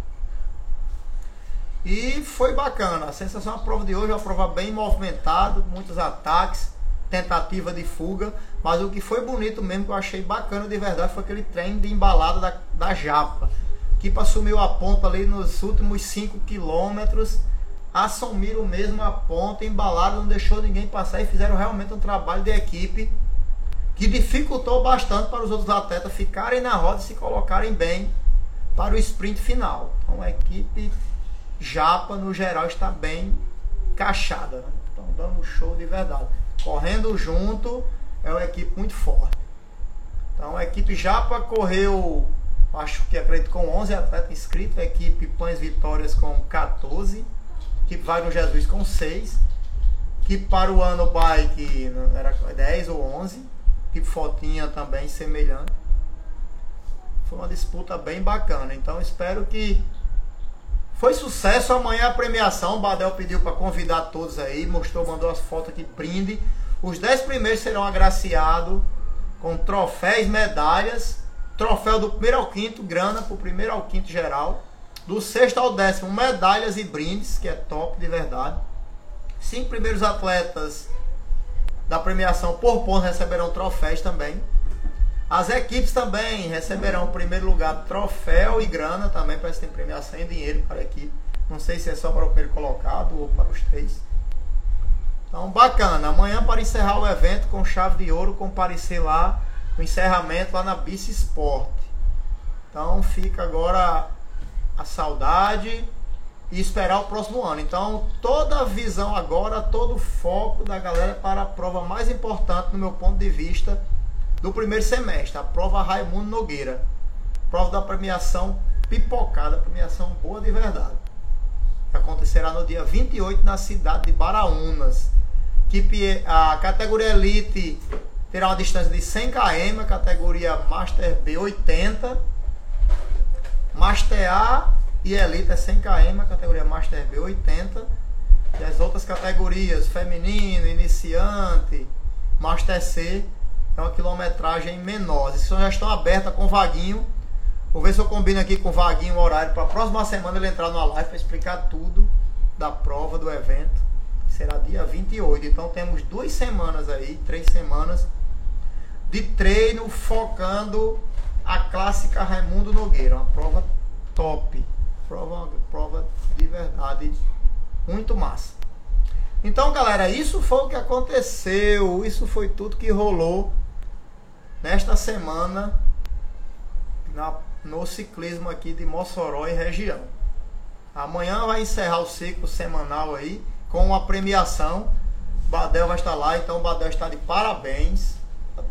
E foi bacana. A sensação da prova de hoje é uma prova bem movimentada, muitos ataques, tentativa de fuga. Mas o que foi bonito mesmo, que eu achei bacana de verdade, foi aquele treino de embalada da, da Japa. Que assumiu a ponta ali nos últimos 5 quilômetros. Assumiram mesmo a ponta, embalada, não deixou ninguém passar e fizeram realmente um trabalho de equipe que dificultou bastante para os outros atletas ficarem na roda e se colocarem bem para o sprint final. Então a equipe Japa, no geral, está bem encaixada. Né? Estão dando um show de verdade. Correndo junto, é uma equipe muito forte. Então, a equipe Japa correu, acho que acredito, com 11 atletas inscritos. A equipe Pães Vitórias com 14. A equipe Wagner Jesus com 6. A equipe para o ano Bike era 10 ou 11. A equipe Fotinha também semelhante. Foi uma disputa bem bacana. Então, espero que foi sucesso. Amanhã a premiação. O Badel pediu para convidar todos aí. Mostrou, mandou as fotos aqui, brinde. Os 10 primeiros serão agraciados com troféus, medalhas. Troféu do primeiro ao quinto, grana para o primeiro ao quinto geral. Do sexto ao décimo, medalhas e brindes, que é top de verdade. Cinco primeiros atletas da premiação por ponto receberão troféus também. As equipes também receberão, em primeiro lugar, troféu e grana também, para ter premiação em dinheiro para a equipe. Não sei se é só para o primeiro colocado ou para os três. Então, bacana. Amanhã, para encerrar o evento com chave de ouro, comparecer lá no encerramento lá na Bici Sport. Então, fica agora a saudade e esperar o próximo ano. Então, toda a visão agora, todo o foco da galera para a prova mais importante, no meu ponto de vista, do primeiro semestre, a prova Raimundo Nogueira. Prova da premiação pipocada, premiação boa de verdade. Acontecerá no dia 28 na cidade de Baraunas. A categoria Elite terá uma distância de 100 km, a categoria Master B 80, Master A e Elite é 100 km, a categoria Master B 80. E as outras categorias, feminino, iniciante, Master C, é uma quilometragem menor. As já estão abertas com Vaguinho. Vou ver se eu combino aqui com o Vaguinho o horário para a próxima semana ele entrar numa live para explicar tudo da prova, do evento. Será dia 28. Então temos duas semanas aí, três semanas de treino focando a clássica Raimundo Nogueira, uma prova top, prova, prova de verdade muito massa. Então, galera, isso foi o que aconteceu, isso foi tudo que rolou nesta semana na, no ciclismo aqui de Mossoró e região. Amanhã vai encerrar o ciclo semanal aí com uma premiação. Badel vai estar lá, então Badel está de parabéns.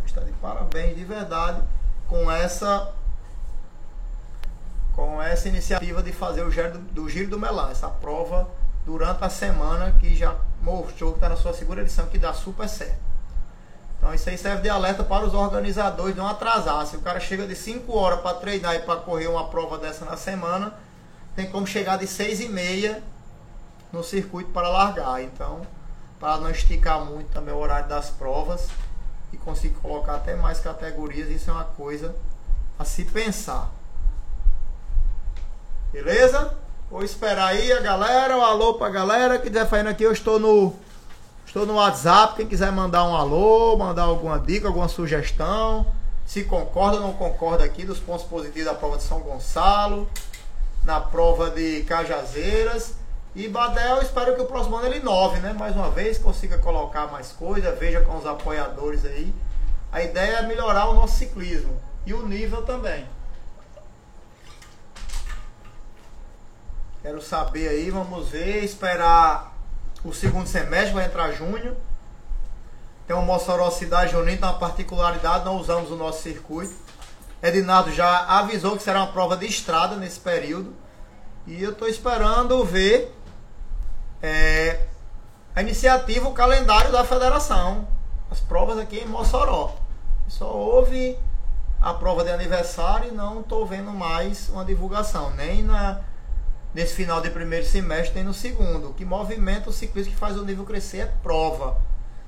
Está de parabéns de verdade com essa com essa iniciativa de fazer o giro do, do giro do Melan, essa prova durante a semana que já mostrou que está na sua segunda edição que dá super certo. Então isso aí serve de alerta para os organizadores não atrasar. Se o cara chega de 5 horas para treinar e para correr uma prova dessa na semana, tem como chegar de 6 e meia no circuito para largar. Então, para não esticar muito também o horário das provas e conseguir colocar até mais categorias, isso é uma coisa a se pensar. Beleza? Vou esperar aí a galera, um alô pra galera que estiver fazendo aqui, eu estou no estou no WhatsApp, quem quiser mandar um alô, mandar alguma dica, alguma sugestão, se concorda ou não concorda aqui dos pontos positivos da prova de São Gonçalo, na prova de Cajazeiras. E Badel, espero que o próximo ano ele inove, né? Mais uma vez, consiga colocar mais coisa, veja com os apoiadores aí. A ideia é melhorar o nosso ciclismo e o nível também. Quero saber aí, vamos ver, esperar o segundo semestre, vai entrar junho. Tem o Mossoró Cidade Unida, uma particularidade, não usamos o nosso circuito. Edinardo já avisou que será uma prova de estrada nesse período. E eu estou esperando ver é, a iniciativa, o calendário da federação. As provas aqui em Mossoró. Só houve a prova de aniversário e não estou vendo mais uma divulgação, nem na nesse final de primeiro semestre tem no segundo. O que movimenta o ciclista que faz o nível crescer é prova.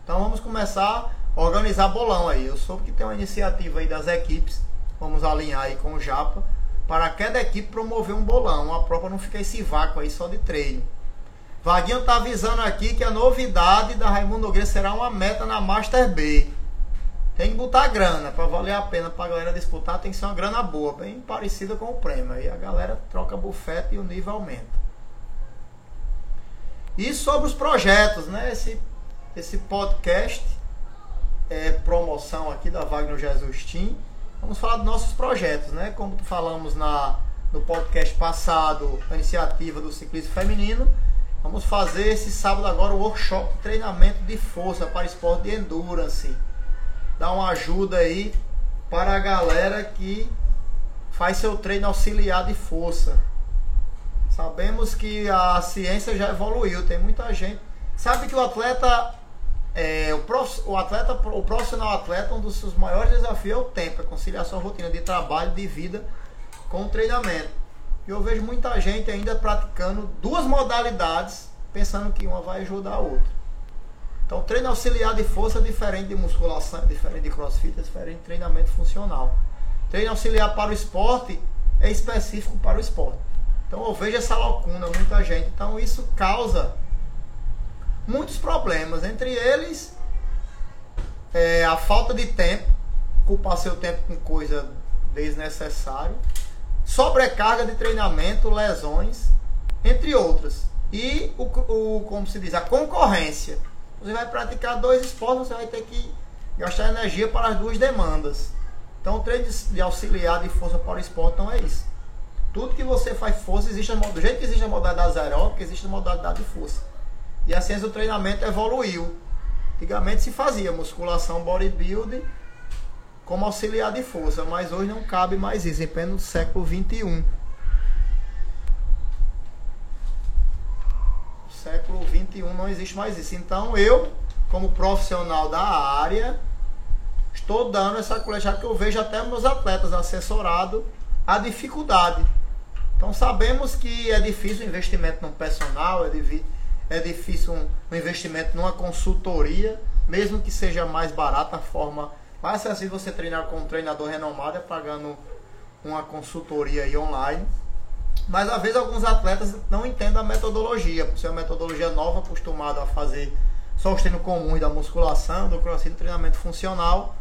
Então vamos começar a organizar bolão aí. Eu soube que tem uma iniciativa aí das equipes, vamos alinhar aí com o Japa, para cada equipe promover um bolão, a prova não ficar esse vácuo aí só de treino. Vaguinho tá avisando aqui que a novidade da Raimundo Nogueira será uma meta na Master B. Tem que botar grana para valer a pena para a galera disputar, tem que ser uma grana boa, bem parecida com o prêmio. Aí a galera troca bufete e o nível aumenta. E sobre os projetos, né? Esse, esse podcast é promoção aqui da Wagner Jesus Team. Vamos falar dos nossos projetos, né? Como falamos na, no podcast passado, a iniciativa do ciclismo feminino. Vamos fazer esse sábado agora o workshop de treinamento de força para esporte de endurance dar uma ajuda aí para a galera que faz seu treino auxiliar de força. Sabemos que a ciência já evoluiu, tem muita gente. Sabe que o atleta, é, o, prof, o atleta, o profissional atleta, um dos seus maiores desafios é o tempo, é conciliar sua rotina de trabalho, de vida com o treinamento. E eu vejo muita gente ainda praticando duas modalidades, pensando que uma vai ajudar a outra. Então, treino auxiliar de força é diferente de musculação, é diferente de crossfit, é diferente de treinamento funcional. Treino auxiliar para o esporte é específico para o esporte. Então, eu vejo essa lacuna, muita gente. Então, isso causa muitos problemas. Entre eles, é, a falta de tempo, culpar seu tempo com coisa desnecessária, sobrecarga de treinamento, lesões, entre outras. E o, o como se diz, a concorrência você vai praticar dois esportes, você vai ter que gastar energia para as duas demandas. Então, o treino de auxiliar de força para o esporte não é isso. Tudo que você faz força, existe do jeito que existe a modalidade aeróbica, existe a modalidade de força. E a ciência do treinamento evoluiu. Antigamente se fazia musculação bodybuilding como auxiliar de força, mas hoje não cabe mais isso, em pleno século 21. século 21 não existe mais isso. Então eu, como profissional da área, estou dando essa colher, que eu vejo até meus atletas assessorado a dificuldade. Então sabemos que é difícil o investimento no personal, é, é difícil um, um investimento numa consultoria, mesmo que seja mais barata a forma mais acessível você treinar com um treinador renomado é pagando uma consultoria aí online. Mas às vezes alguns atletas não entendem a metodologia, por ser uma metodologia nova, acostumado a fazer só os treinos comuns da musculação, do crossfit, do treinamento funcional.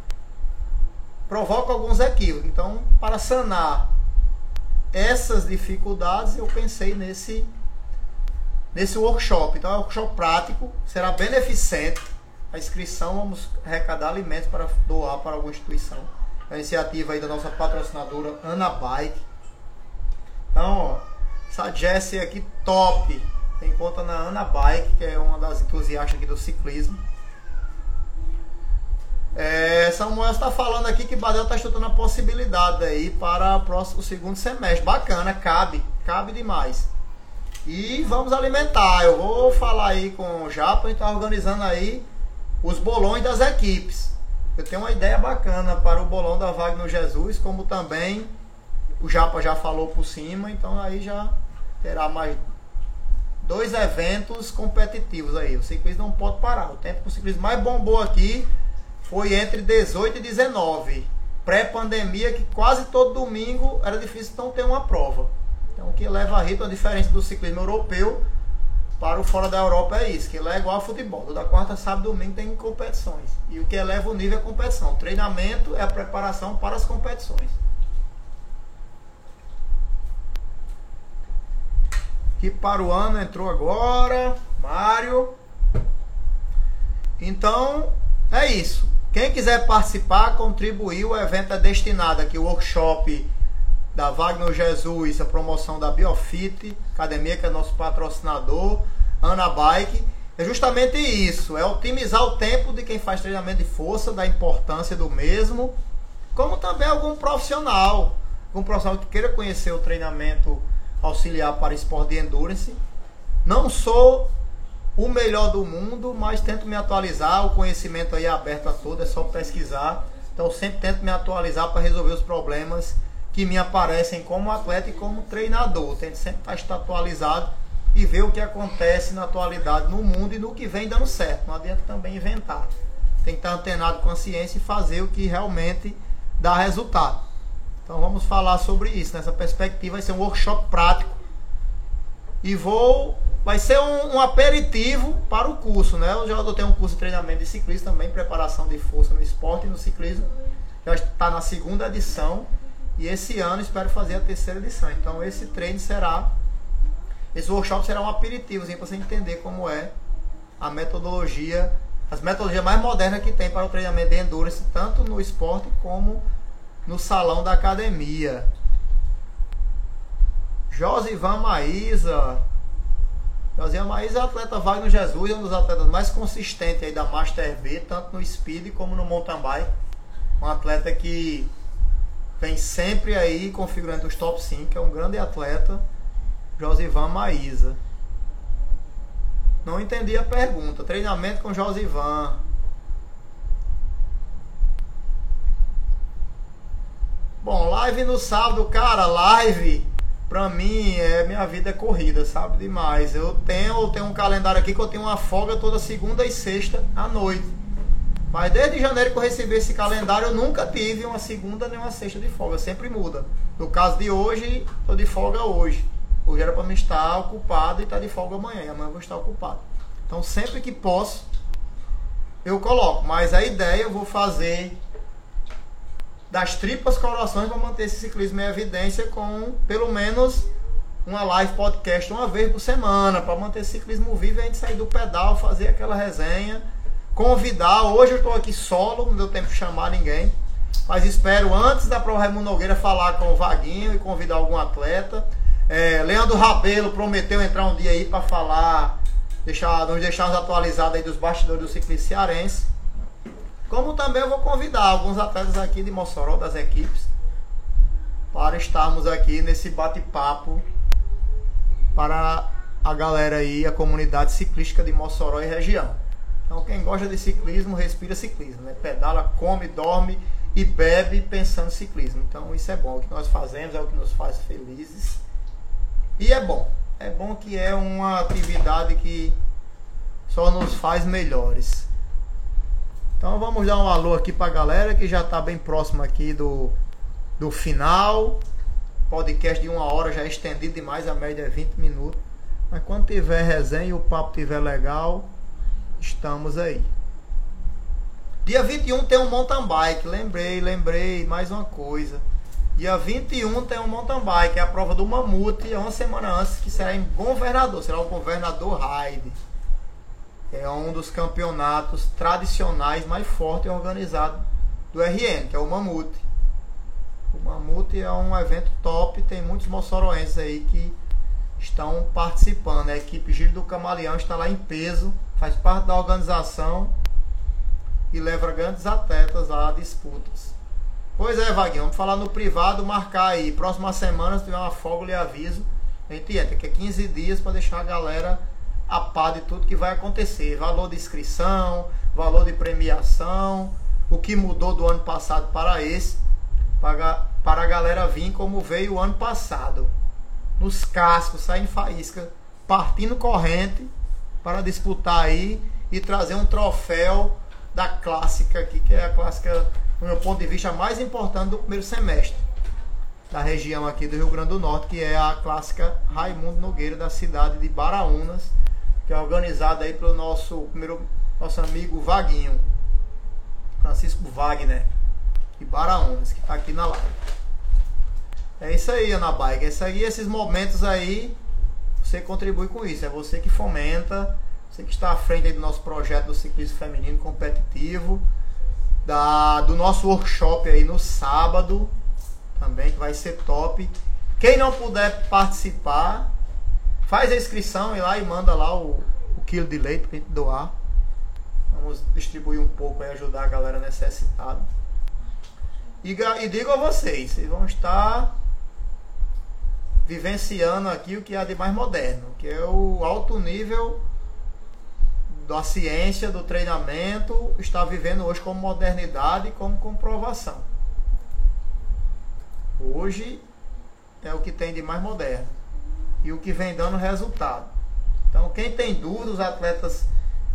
provoca alguns equívocos. Então, para sanar essas dificuldades, eu pensei nesse nesse workshop. Então, é um workshop prático, será beneficente. A inscrição, vamos arrecadar alimentos para doar para alguma instituição. É a iniciativa aí da nossa patrocinadora Ana Bike. Então, ó, essa Jessie aqui top. Tem conta na Ana Bike, que é uma das entusiastas aqui do ciclismo. É, Samuel está falando aqui que Badel está estudando a possibilidade aí para o próximo segundo semestre. Bacana, cabe, cabe demais. E vamos alimentar. Eu vou falar aí com o Japa, a gente está organizando aí os bolões das equipes. Eu tenho uma ideia bacana para o bolão da Wagner Jesus, como também o Japa já falou por cima, então aí já terá mais dois eventos competitivos aí. O ciclismo não pode parar. O tempo que o ciclismo mais bombou aqui foi entre 18 e 19. Pré-pandemia, que quase todo domingo era difícil não ter uma prova. Então o que leva a ritmo, a diferença do ciclismo europeu para o fora da Europa é isso, que ele é igual ao futebol. Toda quarta, sábado domingo tem competições. E o que eleva o nível é a competição. O treinamento é a preparação para as competições. que para o ano entrou agora, Mário. Então, é isso. Quem quiser participar, contribuir, o evento é destinado aqui, o workshop da Wagner Jesus, a promoção da Biofit, academia que é nosso patrocinador, Ana Bike. É justamente isso, é otimizar o tempo de quem faz treinamento de força, da importância do mesmo, como também algum profissional, algum profissional que queira conhecer o treinamento auxiliar para esporte de endurance. Não sou o melhor do mundo, mas tento me atualizar. O conhecimento aí é aberto a todo, é só pesquisar. Então sempre tento me atualizar para resolver os problemas que me aparecem como atleta e como treinador. Tento sempre estar atualizado e ver o que acontece na atualidade no mundo e no que vem dando certo. Não adianta também inventar. Tem que estar antenado com a ciência e fazer o que realmente dá resultado. Então vamos falar sobre isso nessa perspectiva. Vai ser um workshop prático e vou vai ser um, um, aperitivo para o curso, né? Eu já tenho um curso de treinamento de ciclismo também, preparação de força no esporte e no ciclismo. Já está na segunda edição e esse ano espero fazer a terceira edição. Então esse treino será, esse workshop será um aperitivo para você entender como é a metodologia, as metodologias mais modernas que tem para o treinamento de endurance, tanto no esporte como no salão da academia. Josivan Maísa. Josivan Maísa é atleta Wagner Jesus, é um dos atletas mais consistentes aí da Master V, tanto no speed como no mountain bike. Um atleta que vem sempre aí configurando os top 5, é um grande atleta. Josivan Maísa. Não entendi a pergunta. Treinamento com Josivan. Bom, live no sábado, cara, live pra mim é minha vida é corrida, sabe? Demais. Eu tenho, eu tenho um calendário aqui que eu tenho uma folga toda segunda e sexta à noite. Mas desde janeiro que eu recebi esse calendário, eu nunca tive uma segunda nem uma sexta de folga, sempre muda. No caso de hoje, tô de folga hoje. Hoje era para me estar ocupado e estar tá de folga amanhã, e amanhã eu vou estar ocupado. Então sempre que posso, eu coloco. Mas a ideia eu vou fazer das tripas corações para manter esse ciclismo em evidência com pelo menos uma live podcast uma vez por semana, para manter esse ciclismo vivo e a gente sair do pedal, fazer aquela resenha, convidar. Hoje eu estou aqui solo, não deu tempo de chamar ninguém, mas espero antes da Prova Raimundo Nogueira falar com o Vaguinho e convidar algum atleta. É, Leandro Rabelo prometeu entrar um dia aí para falar, deixar, nos deixar atualizados aí dos bastidores do ciclismo cearense. Como também eu vou convidar alguns atletas aqui de Mossoró, das equipes, para estarmos aqui nesse bate-papo para a galera aí, a comunidade ciclística de Mossoró e região. Então quem gosta de ciclismo, respira ciclismo, né? Pedala, come, dorme e bebe pensando em ciclismo. Então isso é bom, o que nós fazemos é o que nos faz felizes. E é bom. É bom que é uma atividade que só nos faz melhores. Então vamos dar um alô aqui pra galera que já está bem próximo aqui do, do final. Podcast de uma hora já é estendido demais, a média é 20 minutos. Mas quando tiver resenha e o papo tiver legal, estamos aí. Dia 21 tem um mountain bike, lembrei, lembrei, mais uma coisa. Dia 21 tem um mountain bike, é a prova do Mamute, é uma semana antes, que será em Governador, será o Governador Ride. É um dos campeonatos tradicionais mais fortes e organizados do RN, que é o Mamute. O Mamute é um evento top, tem muitos moçoroenses aí que estão participando. A equipe Giro do Camaleão está lá em peso, faz parte da organização e leva grandes atletas a disputas. Pois é, Vaguinho, vamos falar no privado, marcar aí. Próxima semana, se tiver uma folga, eu lhe aviso. A gente entra, que é 15 dias para deixar a galera a par de tudo que vai acontecer. Valor de inscrição, valor de premiação, o que mudou do ano passado para esse, para, para a galera vir como veio o ano passado. Nos cascos, saindo faísca, partindo corrente para disputar aí e trazer um troféu da clássica aqui, que é a clássica, do meu ponto de vista, mais importante do primeiro semestre da região aqui do Rio Grande do Norte, que é a clássica Raimundo Nogueira da cidade de Baraunas, que é organizada aí pelo nosso primeiro nosso amigo Vaguinho, Francisco Wagner, de Baraunas, que está aqui na live. É isso aí, Ana Bike. É isso aí, esses momentos aí, você contribui com isso. É você que fomenta você que está à frente do nosso projeto do ciclismo feminino competitivo, da, do nosso workshop aí no sábado, também, que vai ser top. Quem não puder participar, faz a inscrição e lá e manda lá o, o quilo de leite para gente doar. Vamos distribuir um pouco e ajudar a galera necessitada. E, e digo a vocês, vocês vão estar vivenciando aqui o que há de mais moderno, que é o alto nível da ciência, do treinamento, está vivendo hoje como modernidade como comprovação. Hoje é o que tem de mais moderno e o que vem dando resultado. Então, quem tem dúvidas, os atletas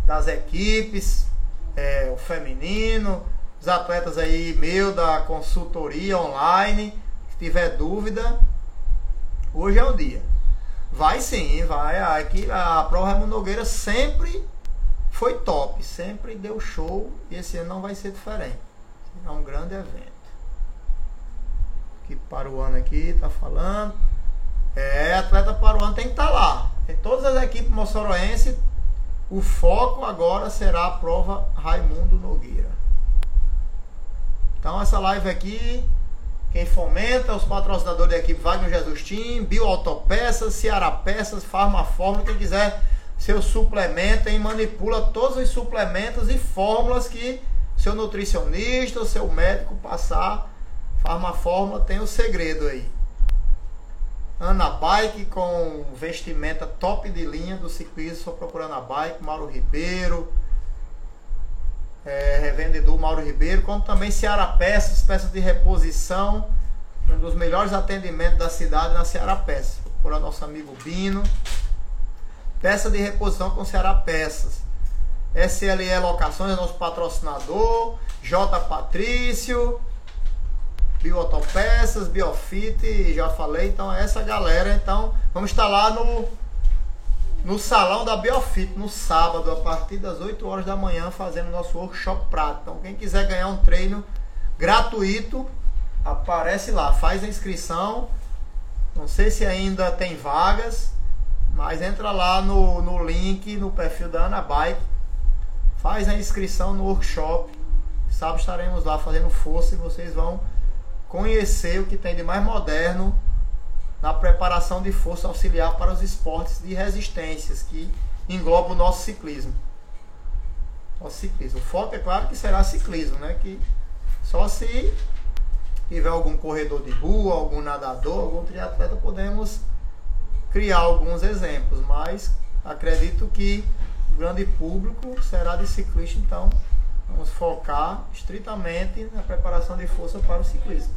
das equipes, é, o feminino, os atletas aí meu da consultoria online, se tiver dúvida, hoje é o dia. Vai sim, vai. Aqui a Prova Raimundo Nogueira sempre foi top, sempre deu show e esse ano não vai ser diferente. É um grande evento. Que para o ano aqui tá falando. É, atleta para o ano tem que estar tá lá. Em todas as equipes moçoroense, o foco agora será a prova Raimundo Nogueira. Então essa live aqui, quem fomenta, os patrocinadores da equipe Wagner Jesus Team, Bio Autopeças, Ceará Peças, Farma Fórmula, quem quiser seu suplemento e manipula todos os suplementos e fórmulas que seu nutricionista ou seu médico passar. Farmafórmula tem o segredo aí. Ana Bike com vestimenta top de linha do ciclismo, só procurando a Bike, Mauro Ribeiro, é, revendedor Mauro Ribeiro, como também Ceará Peças, peças de reposição, um dos melhores atendimentos da cidade na Ceará Peças. Procura nosso amigo Bino. Peça de reposição com Ceará Peças. SLE Locações nosso patrocinador. J Patrício. Biotopeças, Biofit, já falei. Então é essa galera. Então vamos estar lá no, no salão da Biofit no sábado, a partir das 8 horas da manhã, fazendo nosso workshop prático. Então quem quiser ganhar um treino gratuito, aparece lá, faz a inscrição. Não sei se ainda tem vagas. Mas entra lá no, no link, no perfil da Ana Bike, faz a inscrição no workshop. Sábado estaremos lá fazendo força e vocês vão conhecer o que tem de mais moderno na preparação de força auxiliar para os esportes de resistências que engloba o nosso ciclismo. O ciclismo. O foco é claro que será ciclismo, né? Que só se tiver algum corredor de rua, algum nadador, algum triatleta, podemos criar alguns exemplos, mas acredito que o grande público será de ciclista, então vamos focar estritamente na preparação de força para o ciclismo.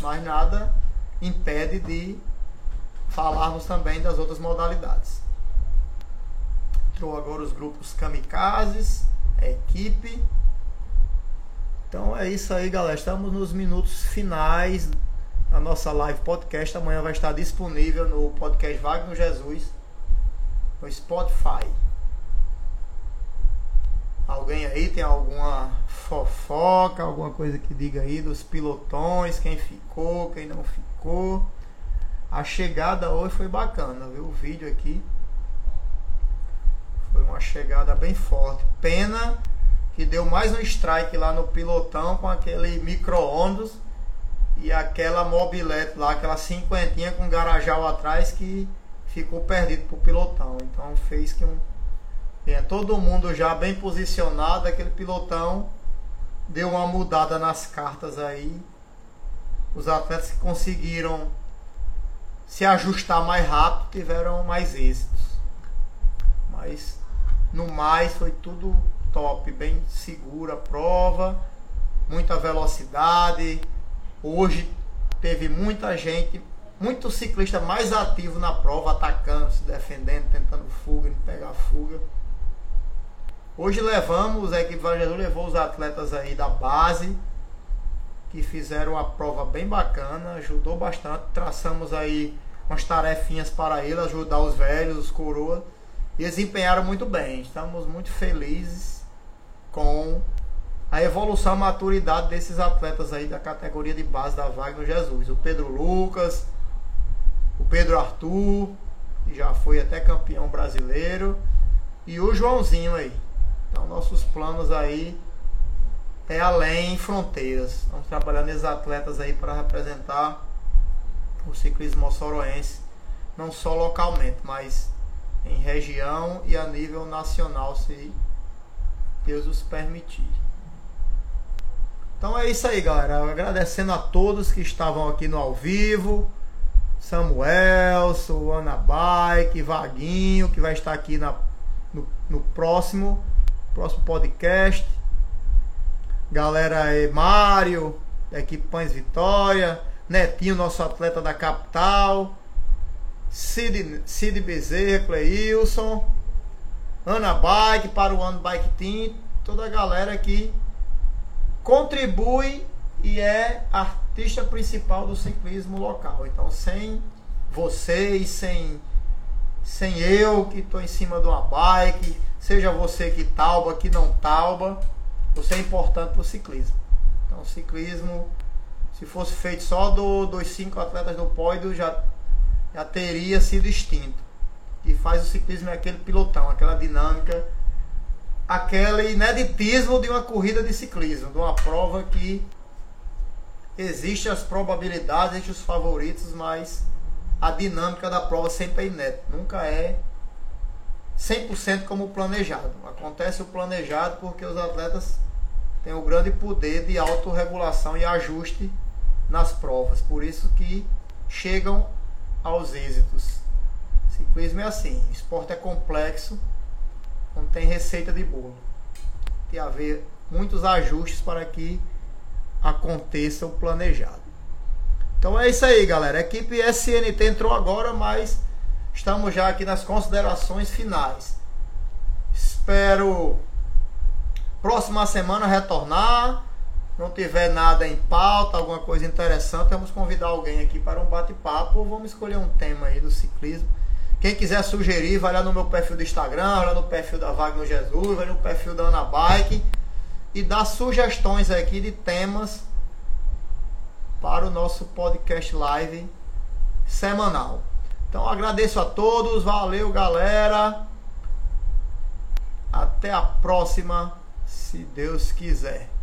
Mas nada impede de falarmos também das outras modalidades. Entrou agora os grupos kamikazes, a equipe. Então é isso aí, galera. Estamos nos minutos finais a nossa live podcast amanhã vai estar disponível no podcast Wagner Jesus, no Spotify. Alguém aí tem alguma fofoca, alguma coisa que diga aí dos pilotões, quem ficou, quem não ficou. A chegada hoje foi bacana, viu? O vídeo aqui foi uma chegada bem forte. Pena que deu mais um strike lá no pilotão com aquele micro-ondas e aquela mobilete lá, aquela cinquentinha com garajal atrás que ficou perdido pro pilotão. Então fez que um tenha todo mundo já bem posicionado, aquele pilotão deu uma mudada nas cartas aí. Os atletas que conseguiram se ajustar mais rápido tiveram mais êxitos. Mas no mais foi tudo top, bem segura a prova, muita velocidade. Hoje teve muita gente, muito ciclista mais ativo na prova, atacando, se defendendo, tentando fuga, pegar fuga. Hoje levamos, a equipe Jesus levou os atletas aí da base, que fizeram uma prova bem bacana, ajudou bastante. Traçamos aí umas tarefinhas para ele, ajudar os velhos, os coroas, e desempenharam muito bem. Estamos muito felizes com a evolução, a maturidade desses atletas aí da categoria de base da Wagner Jesus. O Pedro Lucas, o Pedro Arthur, que já foi até campeão brasileiro, e o Joãozinho aí. Então, nossos planos aí é além fronteiras. Estamos trabalhando nesses atletas aí para representar o ciclismo moçoroense, não só localmente, mas em região e a nível nacional, se Deus os permitir. Então é isso aí, galera. Agradecendo a todos que estavam aqui no ao vivo. Samuel, Ana Bike, Vaguinho, que vai estar aqui na, no, no próximo próximo podcast. Galera aí, Mário, equipe Pães Vitória, Netinho, nosso atleta da capital, Cid, Cid Bezerra, Cleilson, Ana Bike, para o ano Bike Team, toda a galera que contribui e é artista principal do ciclismo local. Então, sem vocês, sem, sem eu que estou em cima de uma bike, Seja você que tauba, que não tauba, você é importante para o ciclismo. Então, o ciclismo, se fosse feito só do, dos cinco atletas do pódio, já, já teria sido extinto. E faz o ciclismo é aquele pilotão, aquela dinâmica, aquele ineditismo de uma corrida de ciclismo, de uma prova que existe as probabilidades, existe os favoritos, mas a dinâmica da prova sempre é inédita, nunca é 100% como planejado. Acontece o planejado porque os atletas têm o grande poder de autorregulação e ajuste nas provas. Por isso que chegam aos êxitos. Ciclismo é assim, esporte é complexo, não tem receita de bolo. Tem a haver muitos ajustes para que aconteça o planejado. Então é isso aí, galera. A equipe SNT entrou agora, mas Estamos já aqui nas considerações finais. Espero próxima semana retornar. Não tiver nada em pauta, alguma coisa interessante, vamos convidar alguém aqui para um bate-papo ou vamos escolher um tema aí do ciclismo. Quem quiser sugerir, vai lá no meu perfil do Instagram, vai lá no perfil da Wagner Jesus, vai no perfil da Ana Bike e dá sugestões aqui de temas para o nosso podcast live semanal. Então agradeço a todos, valeu galera. Até a próxima, se Deus quiser.